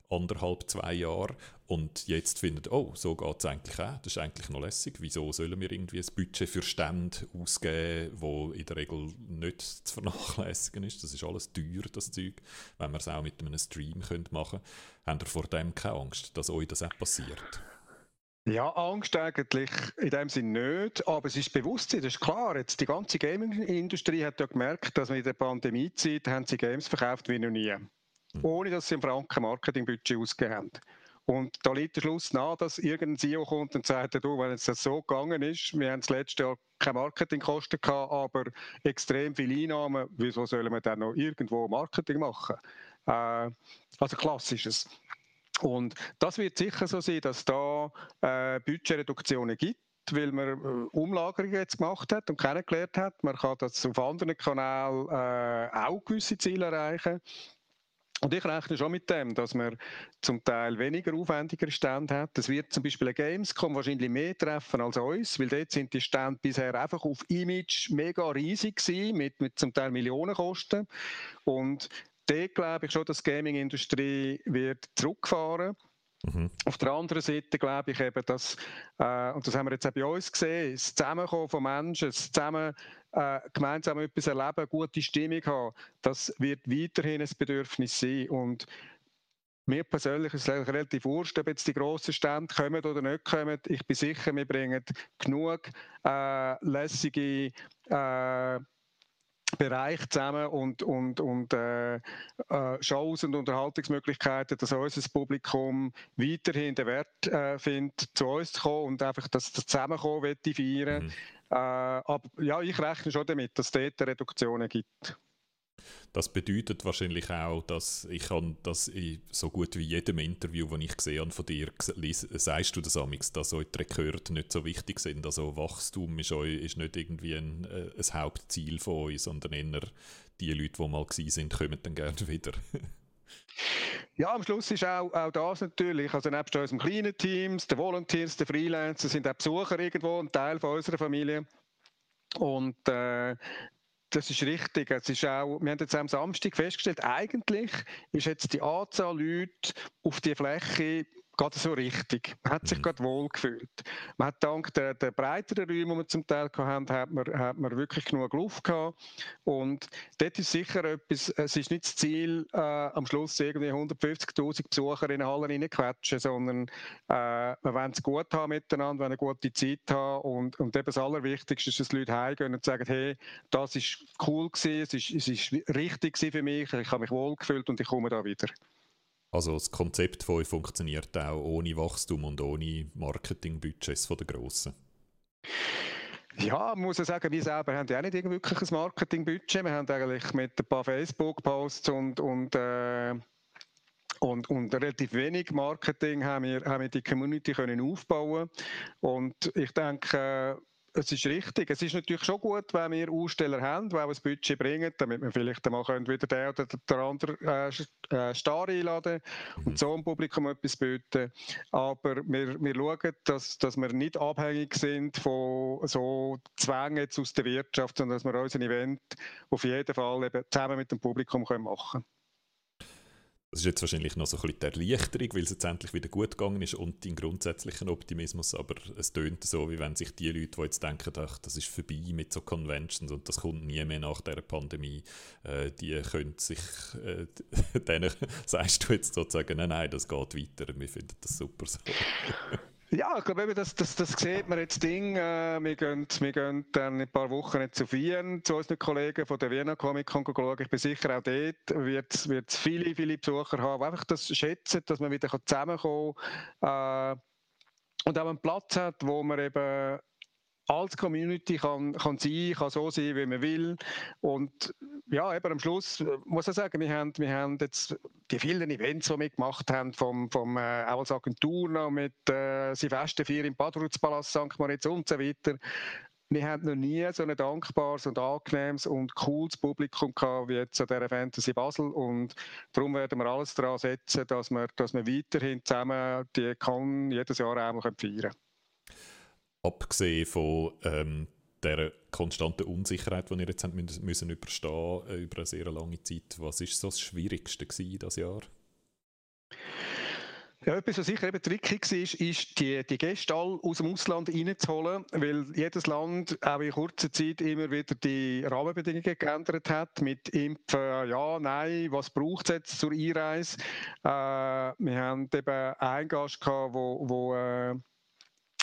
anderthalb, zwei Jahre und jetzt findet, oh, so geht es eigentlich auch, das ist eigentlich noch lässig, wieso sollen wir irgendwie ein Budget für Stände ausgeben, wo in der Regel nicht zu vernachlässigen ist, das ist alles teuer, das Zeug, wenn wir es auch mit einem Stream machen können. Habt ihr vor dem keine Angst, dass euch das auch passiert? Ja, Angst eigentlich in dem Sinne nicht, aber es ist Bewusstsein, das ist klar. Jetzt die ganze Gaming-Industrie hat ja gemerkt, dass wir in der Pandemiezeit haben sie Games verkauft wie noch nie. Mhm. Ohne dass sie einen Franken Marketingbudget ausgegeben haben. Und da liegt der Schluss nahe, dass irgendein CEO kommt und sagt, du, wenn es so gegangen ist, wir haben das letzte Jahr keine Marketingkosten gehabt, aber extrem viele Einnahmen, wieso sollen wir dann noch irgendwo Marketing machen? Äh, also klassisches. Und das wird sicher so sein, dass da äh, Budgetreduktionen gibt weil man äh, Umlagerungen jetzt gemacht hat und kennengelernt hat. Man kann das auf anderen Kanälen äh, auch gewisse Ziele erreichen. Und ich rechne schon mit dem, dass man zum Teil weniger aufwendigere Stände hat. Das wird zum Beispiel ein Gamescom wahrscheinlich mehr treffen als uns, weil dort sind die Stände bisher einfach auf Image mega riesig gewesen, mit, mit zum Teil Millionenkosten. Und dort glaube ich schon, dass die Gaming-Industrie wird zurückfahren mhm. Auf der anderen Seite glaube ich eben, dass, äh, und das haben wir jetzt auch bei uns gesehen, das Zusammenkommen von Menschen, das Zusammen, äh, gemeinsam etwas erleben, eine gute Stimmung haben, das wird weiterhin ein Bedürfnis sein. Und mir persönlich ist es relativ wurscht, ob jetzt die grossen Stände kommen oder nicht kommen. Ich bin sicher, wir bringen genug äh, lässige äh, Bereich zusammen und, und, und äh, äh, Shows und Unterhaltungsmöglichkeiten, dass unser Publikum weiterhin den Wert äh, findet, zu uns zu kommen und einfach das, das Zusammenkommen feiern. Mhm. Äh, aber ja, ich rechne schon damit, dass es dort Reduktionen gibt. Das bedeutet wahrscheinlich auch, dass ich kann das in so gut wie jedem Interview, das ich gesehen habe von dir, sagst du das amix, dass euch die Rekorde nicht so wichtig sind. Also Wachstum ist, euch, ist nicht irgendwie ein, äh, ein Hauptziel von euch, sondern eher die Leute, die mal gewesen sind, kommen dann gerne wieder. Ja, am Schluss ist auch, auch das natürlich, also nebst unseren kleinen Teams, den Volunteers, den Freelancers, sind auch Besucher irgendwo ein Teil von unserer Familie. Und äh, das ist richtig. Es ist auch, wir haben jetzt am Samstag festgestellt, eigentlich ist jetzt die Anzahl Leute auf die Fläche gerade so richtig. Man hat sich mhm. gerade wohl gefühlt. Man hat dank der, der breiteren Räume, die wir zum Teil hatten, hat man, hat man wirklich genug Luft gehabt. Und dort ist sicher etwas, es ist nicht das Ziel, äh, am Schluss irgendwie 150.000 Besucher in eine Halle reinquetschen, sondern äh, wir wollen es gut haben miteinander, wollen eine gute Zeit haben und, und eben das Allerwichtigste ist, dass Leute heimgehen und sagen, hey, das ist cool gewesen, es ist, es ist richtig für mich, ich habe mich wohl gefühlt und ich komme da wieder. Also das Konzept von euch funktioniert auch ohne Wachstum und ohne Marketingbudgets von der Grossen. Ja, muss sagen, wir selber haben ja auch nicht wirklich ein Marketingbudget. Wir haben eigentlich mit ein paar Facebook-Posts und, und, äh, und, und, relativ wenig Marketing haben wir, haben wir die Community können aufbauen Und ich denke, es ist richtig. Es ist natürlich schon gut, wenn wir Aussteller haben, die auch ein Budget bringen, damit wir vielleicht einmal wieder den oder den anderen äh, äh, Star einladen und mhm. so dem Publikum etwas bieten. Aber wir, wir schauen, dass, dass wir nicht abhängig sind von so Zwängen jetzt aus der Wirtschaft, sondern dass wir unser Event auf jeden Fall eben zusammen mit dem Publikum können machen können. Das ist jetzt wahrscheinlich noch so ein bisschen die Erleichterung, weil es jetzt endlich wieder gut gegangen ist und den grundsätzlichen Optimismus, aber es tönt so, wie wenn sich die Leute, die jetzt denken, ach, das ist vorbei mit so Conventions und das kommt nie mehr nach der Pandemie, äh, die können sich, äh, denen sagst du jetzt sozusagen, nein, nein, das geht weiter, wir finden das super so. Ja, ich glaube, das, das, das sieht man jetzt Ding. Äh, wir, gehen, wir gehen dann in ein paar Wochen auf Wien zu unseren Kollegen von der Wiener Comic Con. Ich bin sicher, auch dort wird es viele, viele Besucher haben, die einfach das schätzen, dass man wieder zusammenkommen kann. Äh, und auch einen Platz hat, wo man eben als Community kann, kann sein, kann so sein, wie man will. Und ja, eben am Schluss äh, muss ich sagen, wir haben, wir haben jetzt die vielen Events, die wir gemacht haben, vom, vom äh, auch als Agentur noch mit äh, Silvesterfeier im Badrutzpalast St. Moritz und so weiter. Wir haben noch nie so ein dankbares und angenehmes und cooles Publikum gehabt wie jetzt an dieser Fantasy Basel und darum werden wir alles daran setzen, dass wir, dass wir weiterhin zusammen die Con jedes Jahr auch feiern können abgesehen von ähm, der konstanten Unsicherheit, die wir jetzt müssen, überstehen äh, über eine sehr lange Zeit, was ist so das Schwierigste das Jahr? Ja, etwas, was sicher eben tricky war, ist, die, die Gäste alle aus dem Ausland reinzuholen, weil jedes Land auch in kurzer Zeit immer wieder die Rahmenbedingungen geändert hat, mit Impfen, ja, nein, was braucht es jetzt zur Einreise. Äh, wir haben eben einen Gast äh,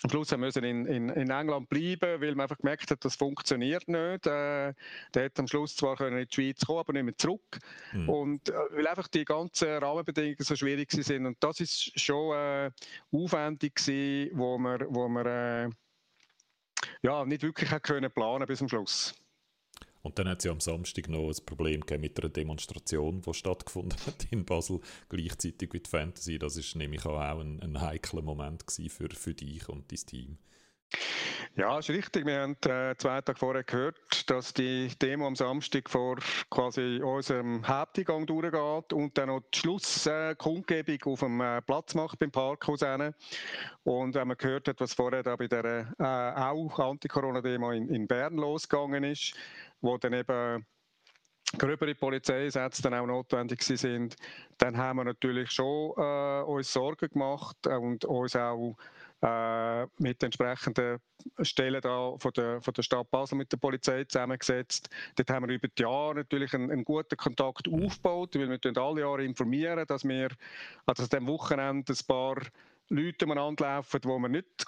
am Schluss wir in, in, in England bleiben, weil man einfach gemerkt hat, das funktioniert nicht. Äh, der hat am Schluss zwar können in die Schweiz kommen, aber nicht mehr zurück. Mhm. Und äh, weil einfach die ganzen Rahmenbedingungen so schwierig sind. Und das ist schon äh, aufwendig gewesen, wo wir, wo wir äh, ja, nicht wirklich können planen bis zum Schluss. Und dann hat ja am Samstag noch ein Problem mit einer Demonstration, die stattgefunden hat in Basel, gleichzeitig mit Fantasy. Das ist nämlich auch ein, ein heikler Moment für, für dich und dein Team. Ja, ist richtig. Wir haben äh, zwei Tage vorher gehört, dass die Demo am Samstag vor quasi unserem Haupteingang durchgeht und dann noch die Schlusskundgebung äh, auf dem äh, Platz macht beim Parkhaus. Und wenn man gehört hat, was vorher da bei der äh, auch Anti-Corona-Demo in, in Bern losgegangen ist, wo dann eben gröbere Polizeisätze dann auch notwendig sind, dann haben wir natürlich schon äh, uns Sorgen gemacht und uns auch äh, mit entsprechenden Stellen da von der, von der Stadt Basel mit der Polizei zusammengesetzt. Dort haben wir über die Jahre natürlich einen, einen guten Kontakt aufgebaut, weil wir alle Jahre informieren, dass wir also an diesem Wochenende ein paar Leute umeinander laufen, die wir nicht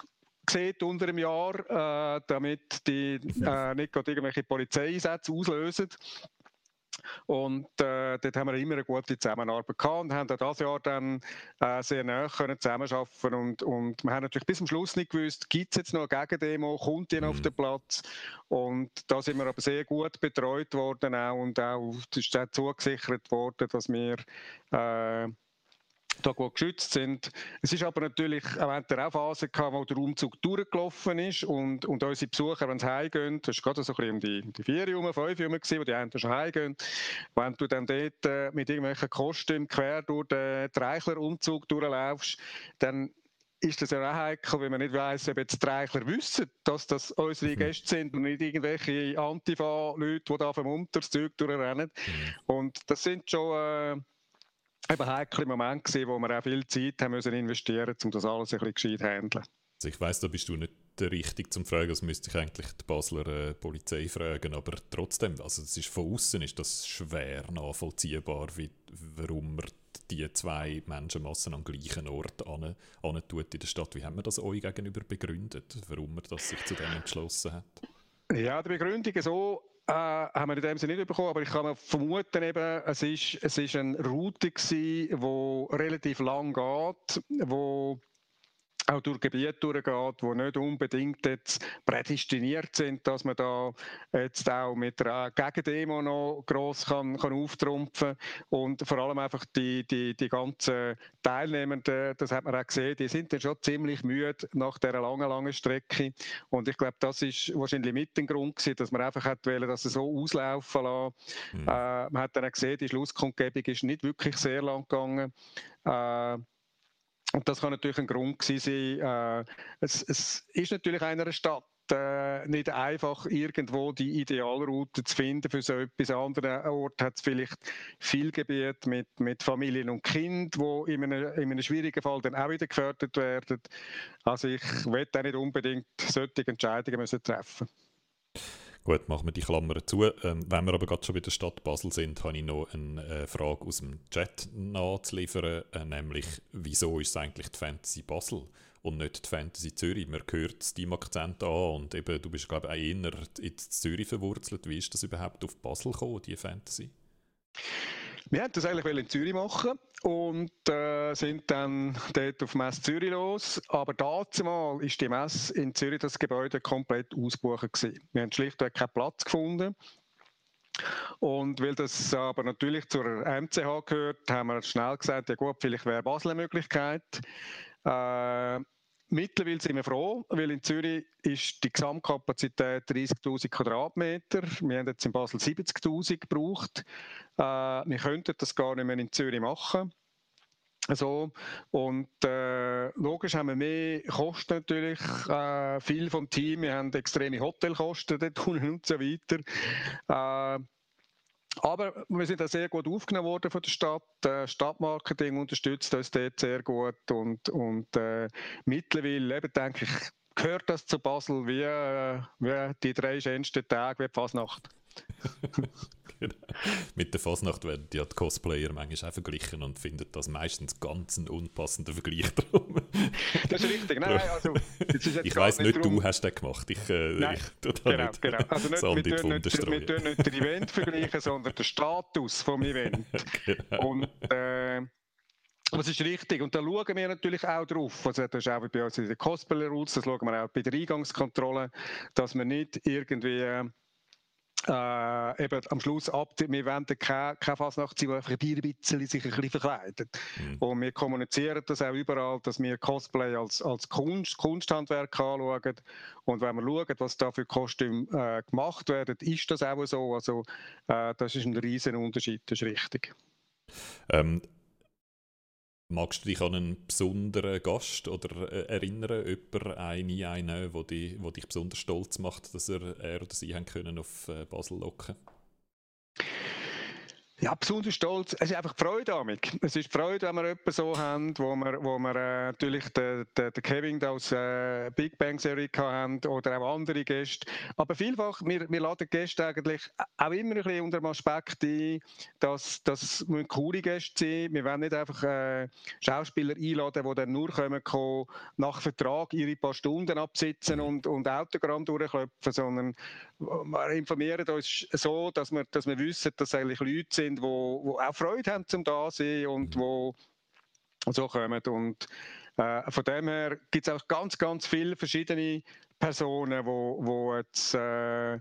sieht unter dem Jahr, äh, damit die äh, nicht irgendwelche Polizeieinsätze auslösen. Und äh, dort haben wir immer eine gute Zusammenarbeit gehabt und haben auch dieses Jahr dann äh, sehr nah können zusammenarbeiten und, und wir haben natürlich bis zum Schluss nicht gewusst, gibt es jetzt noch eine Gegendemo, kommt die noch mhm. auf den Platz und da sind wir aber sehr gut betreut worden auch und auch ist auch zugesichert worden, dass wir äh, da gut geschützt sind. Es ist aber natürlich auch während der Phase gehabt, wo der Umzug durchgelaufen ist und, und unsere Besucher, wenn sie heimgehen, das war gerade so ein bisschen um die, die vier, um fünf Uhr, wo die einen schon heimgehen, wenn du dann dort äh, mit irgendwelchen Kostümen quer durch den Reichler-Umzug durchlaufst, dann ist das ja auch heikel, wenn man nicht weiss, ob jetzt die Reichler wissen, dass das unsere mhm. Gäste sind und nicht irgendwelche Antifa-Leute, die da vom Unters Zeug durchrennen. Mhm. Und das sind schon... Äh, eben heikle Moment gewesen, wo wir auch viel Zeit haben müssen investieren, um das alles ein bisschen gescheit zu handeln. Also ich weiss, da bist du nicht der Richtige zum Fragen, das müsste ich eigentlich die Basler äh, Polizei fragen, aber trotzdem, also es ist von außen ist das schwer nachvollziehbar, wie, warum man die zwei Menschenmassen am gleichen Ort an, tut in der Stadt. Wie haben wir das euch gegenüber begründet, warum man das sich zu dem entschlossen hat? Ja, die Begründung ist so, äh, haben wir in dem Sinne nicht bekommen, aber ich kann mir vermuten, eben, es ist, es ist eine Route gewesen, die relativ lang geht, wo auch durch Gebiete durchgeht, die nicht unbedingt jetzt prädestiniert sind, dass man da jetzt auch mit einer Gegendemo noch gross kann, kann auftrumpfen und vor allem einfach die, die, die ganzen Teilnehmenden, das hat man auch gesehen, die sind dann schon ziemlich müde nach dieser langen, langen Strecke und ich glaube, das ist wahrscheinlich mit dem Grund gewesen, dass man einfach hat wollen, dass es so auslaufen lassen. Mhm. Äh, man hat dann auch gesehen, die Schlusskundgebung ist nicht wirklich sehr lang gegangen. Äh, und das kann natürlich ein Grund sein. Äh, es, es, ist natürlich in einer Stadt äh, nicht einfach, irgendwo die Idealroute zu finden für so etwas. An anderen Orten hat es vielleicht viel Gebiet mit, mit Familien und Kind, wo in einem, in einem schwierigen Fall dann auch wieder gefördert werden. Also ich will da nicht unbedingt solche Entscheidungen müssen treffen müssen. Gut, machen wir die Klammer zu. Ähm, wenn wir aber gerade schon bei der Stadt Basel sind, habe ich noch eine äh, Frage aus dem Chat nachzuliefern, äh, nämlich, wieso ist es eigentlich die Fantasy Basel und nicht die Fantasy Zürich? Man hört deinem Akzent an und eben, du bist, glaube ich, auch eher in Zürich verwurzelt. Wie ist das überhaupt auf Basel gekommen, die Fantasy? Wir wollten das eigentlich in Zürich machen und äh, sind dann dort auf Messe Zürich los. Aber dazu mal ist die Messe in Zürich das Gebäude komplett ausgebucht gewesen. Wir haben schlichtweg keinen Platz gefunden. Und weil das aber natürlich zur MCH gehört, haben wir schnell gesagt, ja gut, vielleicht wäre Basel eine Möglichkeit. Äh, Mittlerweile sind wir froh, weil in Zürich ist die Gesamtkapazität 30.000 Quadratmeter. Wir haben jetzt in Basel 70.000 gebraucht. Äh, wir könnten das gar nicht mehr in Zürich machen. So, und äh, logisch haben wir mehr Kosten natürlich, äh, viel vom Team, wir haben extreme Hotelkosten dort und so weiter. Äh, aber wir sind auch sehr gut aufgenommen worden von der Stadt. Äh, Stadtmarketing unterstützt uns dort sehr gut und, und äh, mittlerweile eben, denke ich, gehört das zu Basel wie, äh, wie die drei schönsten Tage wie die Fasnacht. Mit der Fasnacht werden ja die Cosplayer manchmal auch verglichen und finden das meistens ganz einen unpassenden Vergleich drum. Das ist richtig. Nein, also, ich weiss nicht, drum... du hast den gemacht. Ich, äh, Nein, ich genau, nicht genau. Also nicht, wir, tun nicht, wir tun nicht den Event vergleichen, sondern den Status vom Event. genau. Und äh, das ist richtig. Und da schauen wir natürlich auch drauf. Also, das ist auch bei uns in den Cosplayer Rules, das schauen wir auch bei der Eingangskontrolle, dass wir nicht irgendwie äh, eben am Schluss ab, wir wollen keine, keine Fasnacht sein, die einfach ein bisschen sich ein bisschen verkleidet. Mhm. Und wir kommunizieren das auch überall, dass wir Cosplay als, als Kunst, Kunsthandwerk anschauen. Und wenn wir schauen, was da für Kostüme äh, gemacht werden, ist das auch so. Also äh, das ist ein riesen Unterschied, das ist richtig. Ähm, Magst du dich an einen besonderen Gast oder äh, erinnern, jemand, eine, einen, wo, die, wo dich besonders stolz macht, dass er, er oder sie haben können auf äh, Basel locken ja, besonders stolz. Es ist einfach Freude damit. Es ist Freude, wenn wir jemanden so haben, wo wir, wo wir äh, natürlich den, den, den Kevin aus äh, Big Bang Serie haben oder auch andere Gäste. Aber vielfach, wir, wir laden Gäste eigentlich auch immer ein bisschen unter dem Aspekt ein, dass das coole Gäste sein. Wir wollen nicht einfach äh, Schauspieler einladen, die dann nur kommen, kommen, nach Vertrag ihre paar Stunden absitzen und, und Autogramm durchklopfen, sondern wir informieren uns so, dass wir, dass wir wissen, dass eigentlich Leute sind, die, die auch Freude haben zum da sein und mhm. wo so kommen. Und äh, von dem her gibt es auch ganz, ganz viele verschiedene Personen, wo, wo jetzt, äh,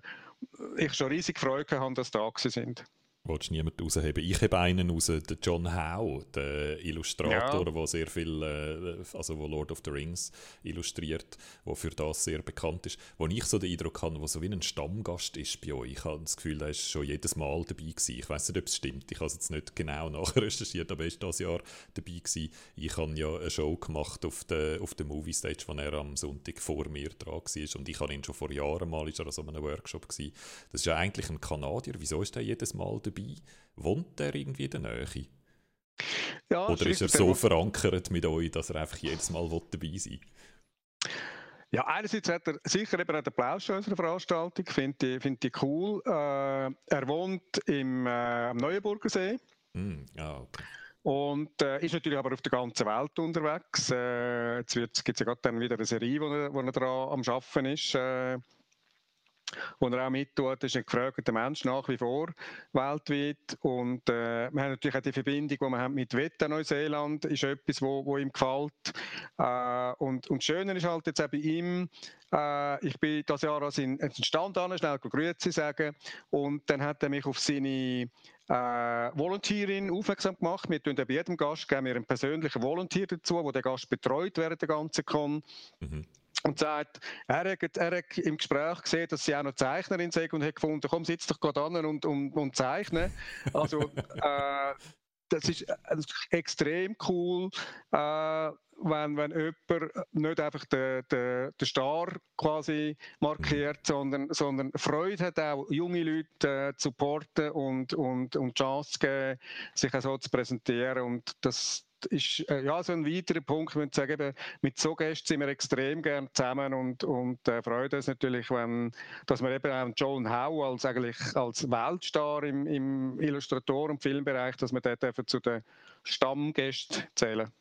ich schon riesig Freude habe, dass da sind willst niemand rausheben. Ich habe einen raus, den John Howe, der Illustrator, ja. der sehr viel, äh, also wo Lord of the Rings illustriert, der für das sehr bekannt ist. Wo ich so den Eindruck habe, wo so wie ein Stammgast ist bei euch. Ich habe das Gefühl, er ist schon jedes Mal dabei gewesen. Ich weiß nicht, ob es stimmt. Ich habe es jetzt nicht genau nachrecherchiert, aber er ist das Jahr dabei gewesen. Ich habe ja eine Show gemacht auf der, auf der Movie Stage, wo er am Sonntag vor mir dran war. Und ich habe ihn schon vor Jahren mal, ist er an so einem Workshop gewesen. Das ist ja eigentlich ein Kanadier. Wieso ist er jedes Mal dabei? Dabei? Wohnt er irgendwie in der Nähe? Ja, Oder ist er so verankert mit euch, dass er einfach jedes Mal dabei sein will? Ja, einerseits hat er sicher eben den Plausch an unserer Veranstaltung, finde ich, find ich cool. Äh, er wohnt im, äh, am Neuenburger See. Mm, ah, okay. Und äh, ist natürlich aber auf der ganzen Welt unterwegs. Äh, jetzt gibt es ja gerade dann wieder eine Serie, wo er, wo er dran am Arbeiten ist. Wo er auch mittut, ist ein gefragter Mensch nach wie vor weltweit. Und äh, wir haben natürlich auch die Verbindung, die wir haben mit Wetta Neuseeland, ist etwas, wo, wo ihm gefällt. Äh, und, und Schöne ist halt jetzt auch bei ihm, äh, ich bin das Jahr als in, in Stand an, schnell Grüezi sagen. Und dann hat er mich auf seine äh, Volunteerin aufmerksam gemacht. Wir tun bei jedem Gast geben wir einen persönlichen Volunteer dazu, der den Gast betreut während der ganzen Con. Mhm und sagt, er hat, er hat im Gespräch gesehen, dass sie auch noch Zeichnerin sind und hat gefunden, komm, sitz doch gerade an und, und, und zeichne. Also, äh, das, ist, das ist extrem cool, äh, wenn, wenn jemand nicht einfach den, den, den Star quasi markiert, sondern, sondern Freude hat, auch junge Leute äh, zu supporten und, und, und Chance zu geben, sich auch so zu präsentieren. Und das, ist äh, ja so ein weiterer Punkt, ich sagen, eben, mit so Gästen sind wir extrem gern zusammen und, und äh, freuen uns natürlich, wenn, dass wir eben auch John Howe als, eigentlich als Weltstar im, im Illustrator- und Filmbereich, dass wir dort zu den Stammgästen zählen.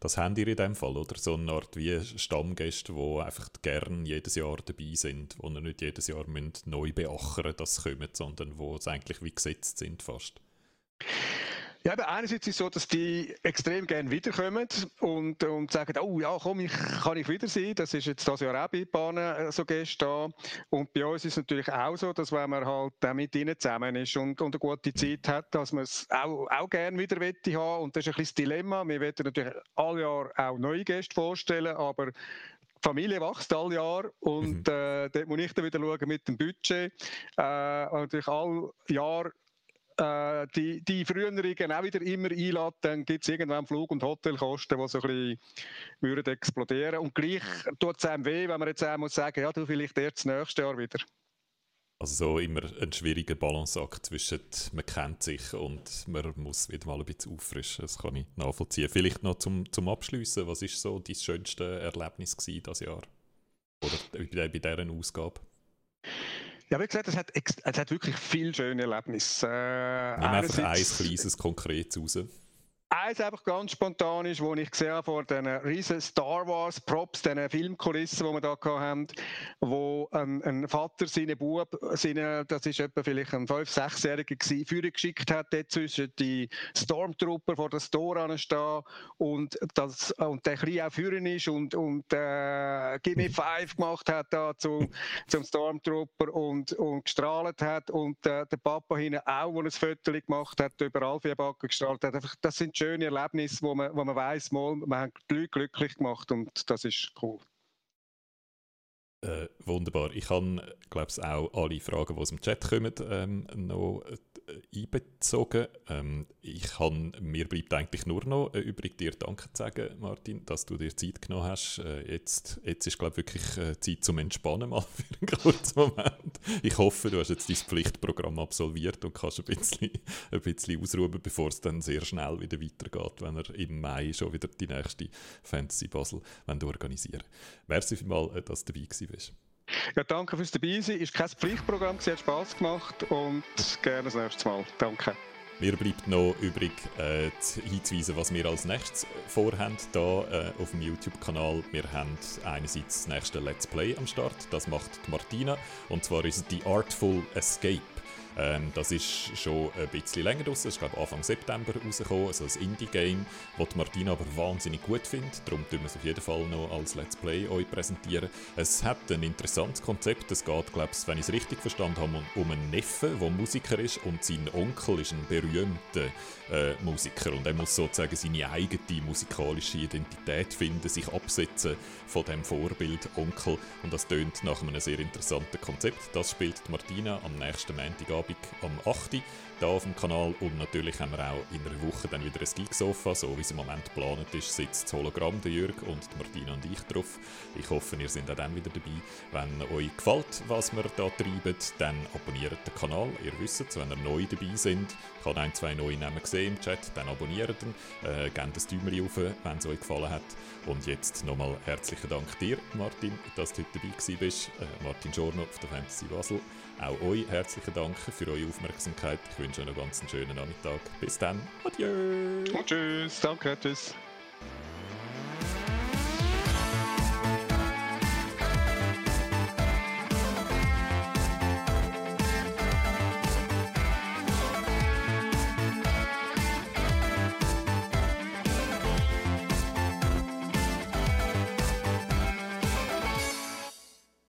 Das haben ihr in dem Fall, oder? So eine Art wie Stammgäste, die einfach gern jedes Jahr dabei sind, die nicht jedes Jahr neu beackern dass sie kommen, sondern wo es eigentlich wie gesetzt sind fast. Ja, aber einerseits ist es so, dass die extrem gerne wiederkommen und, und sagen, oh ja, komm, ich kann ich wieder sein. Das ist jetzt das Jahr auch bei Bahnen äh, so gestern. Und bei uns ist es natürlich auch so, dass wenn man halt auch mit ihnen zusammen ist und, und eine gute Zeit hat, dass man es auch, auch gerne wieder wette haben. Und das ist ein bisschen das Dilemma. Wir wollen natürlich alle Jahr auch neue Gäste vorstellen, aber die Familie wächst alle Jahr und mhm. äh, dort muss ich dann wieder schauen mit dem Budget. Äh, natürlich alle Jahr äh, die, die früheren auch wieder immer einladen, dann gibt es irgendwann Flug- und Hotelkosten, die so ein bisschen würden explodieren Und gleich tut es einem weh, wenn man jetzt auch muss sagen, ja, du vielleicht erst das nächste Jahr wieder. Also so immer ein schwieriger Balanceakt zwischen man kennt sich und man muss wieder mal ein bisschen auffrischen. Das kann ich nachvollziehen. Vielleicht noch zum, zum Abschließen, was ist so dein schönste Erlebnis dieses Jahr? Oder bei, bei dieser Ausgabe? Ja, wie gesagt, es hat, es hat wirklich viele schöne Erlebnisse. Äh, Nimm einfach ein kleines, konkretes raus. Eins einfach ganz spontan ist, wo ich gesehen habe vor diesen riesen Star Wars Props, diesen Filmkulissen, die wir da haben, wo ein, ein Vater seinen Bub, seine, das ist etwa vielleicht ein 5-, 6-Jähriger Führer geschickt hat, dort zwischen die Stormtrooper vor der Store anstehen und, das, und der Kleine auch führen ist und, und äh, Give Me Five gemacht hat da zum, zum Stormtrooper und, und gestrahlt hat und äh, der Papa hinten auch, der ein Foto gemacht hat, über Alfie Backen gestrahlt hat. Einfach, das sind schöne Erlebnisse, wo man, wo man weiss, mal, man hat die Leute glücklich gemacht und das ist cool. Äh, wunderbar. Ich habe, glaube ich, auch alle Fragen, die aus dem Chat kommen, ähm, noch einbezogen. Ähm, ich kann, mir bleibt eigentlich nur noch äh, übrig, dir Danke zu sagen, Martin, dass du dir Zeit genommen hast. Äh, jetzt, jetzt ist, glaube ich, wirklich äh, Zeit zum Entspannen mal für einen kurzen Moment. Ich hoffe, du hast jetzt dein Pflichtprogramm absolviert und kannst ein bisschen, ein bisschen ausruhen, bevor es dann sehr schnell wieder weitergeht, wenn er im Mai schon wieder die nächste Fantasy Basel organisieren Merci vielmals, äh, dass du dabei warst. Ja, danke fürs dabei sein. Ist kein Pflichtprogramm, es hat Spass gemacht und gerne das nächste Mal. Danke. Mir bleibt noch übrig äh, hinzuweisen, was wir als nächstes vorhaben hier äh, auf dem YouTube-Kanal. Wir haben einerseits das nächste Let's Play am Start, das macht Martina, und zwar ist es Artful Escape. Ähm, das ist schon ein bisschen länger draußen. Das ist glaube Anfang September rausgekommen. Also ein Indie-Game, das Martina aber wahnsinnig gut findet. Darum tun wir es auf jeden Fall noch als Let's Play euch präsentieren. Es hat ein interessantes Konzept. Es geht, glaube ich, wenn ich es richtig verstanden habe, um einen Neffen, der Musiker ist und sein Onkel ist ein berühmter äh, Musiker. Und er muss sozusagen seine eigene musikalische Identität finden, sich absetzen von dem Vorbild Onkel. Und das tönt nach einem sehr interessanten Konzept. Das spielt Martina am nächsten Montagabend Abend am 8 Uhr hier auf dem Kanal. Und natürlich haben wir auch in einer Woche dann wieder ein Geek-Sofa. So wie es im Moment geplant ist, sitzt das Hologramm, der Jürg und Martina und ich drauf. Ich hoffe, ihr seid auch dann wieder dabei. Wenn euch gefällt, was wir hier treiben, dann abonniert den Kanal. Ihr wisst es, wenn ihr neu dabei seid. Habe ein, zwei neue Namen gesehen im Chat. Dann abonniert ihn. Äh, gebt das Däumchen auf, wenn es euch gefallen hat. Und jetzt nochmal herzlichen Dank dir, Martin, dass du heute dabei bist. Äh, Martin Giorno auf der Fantasy Basel. Auch euch herzlichen Dank für eure Aufmerksamkeit. Ich wünsche euch einen ganz schönen Nachmittag. Bis dann. Adieu. Und tschüss. Danke. Tschüss.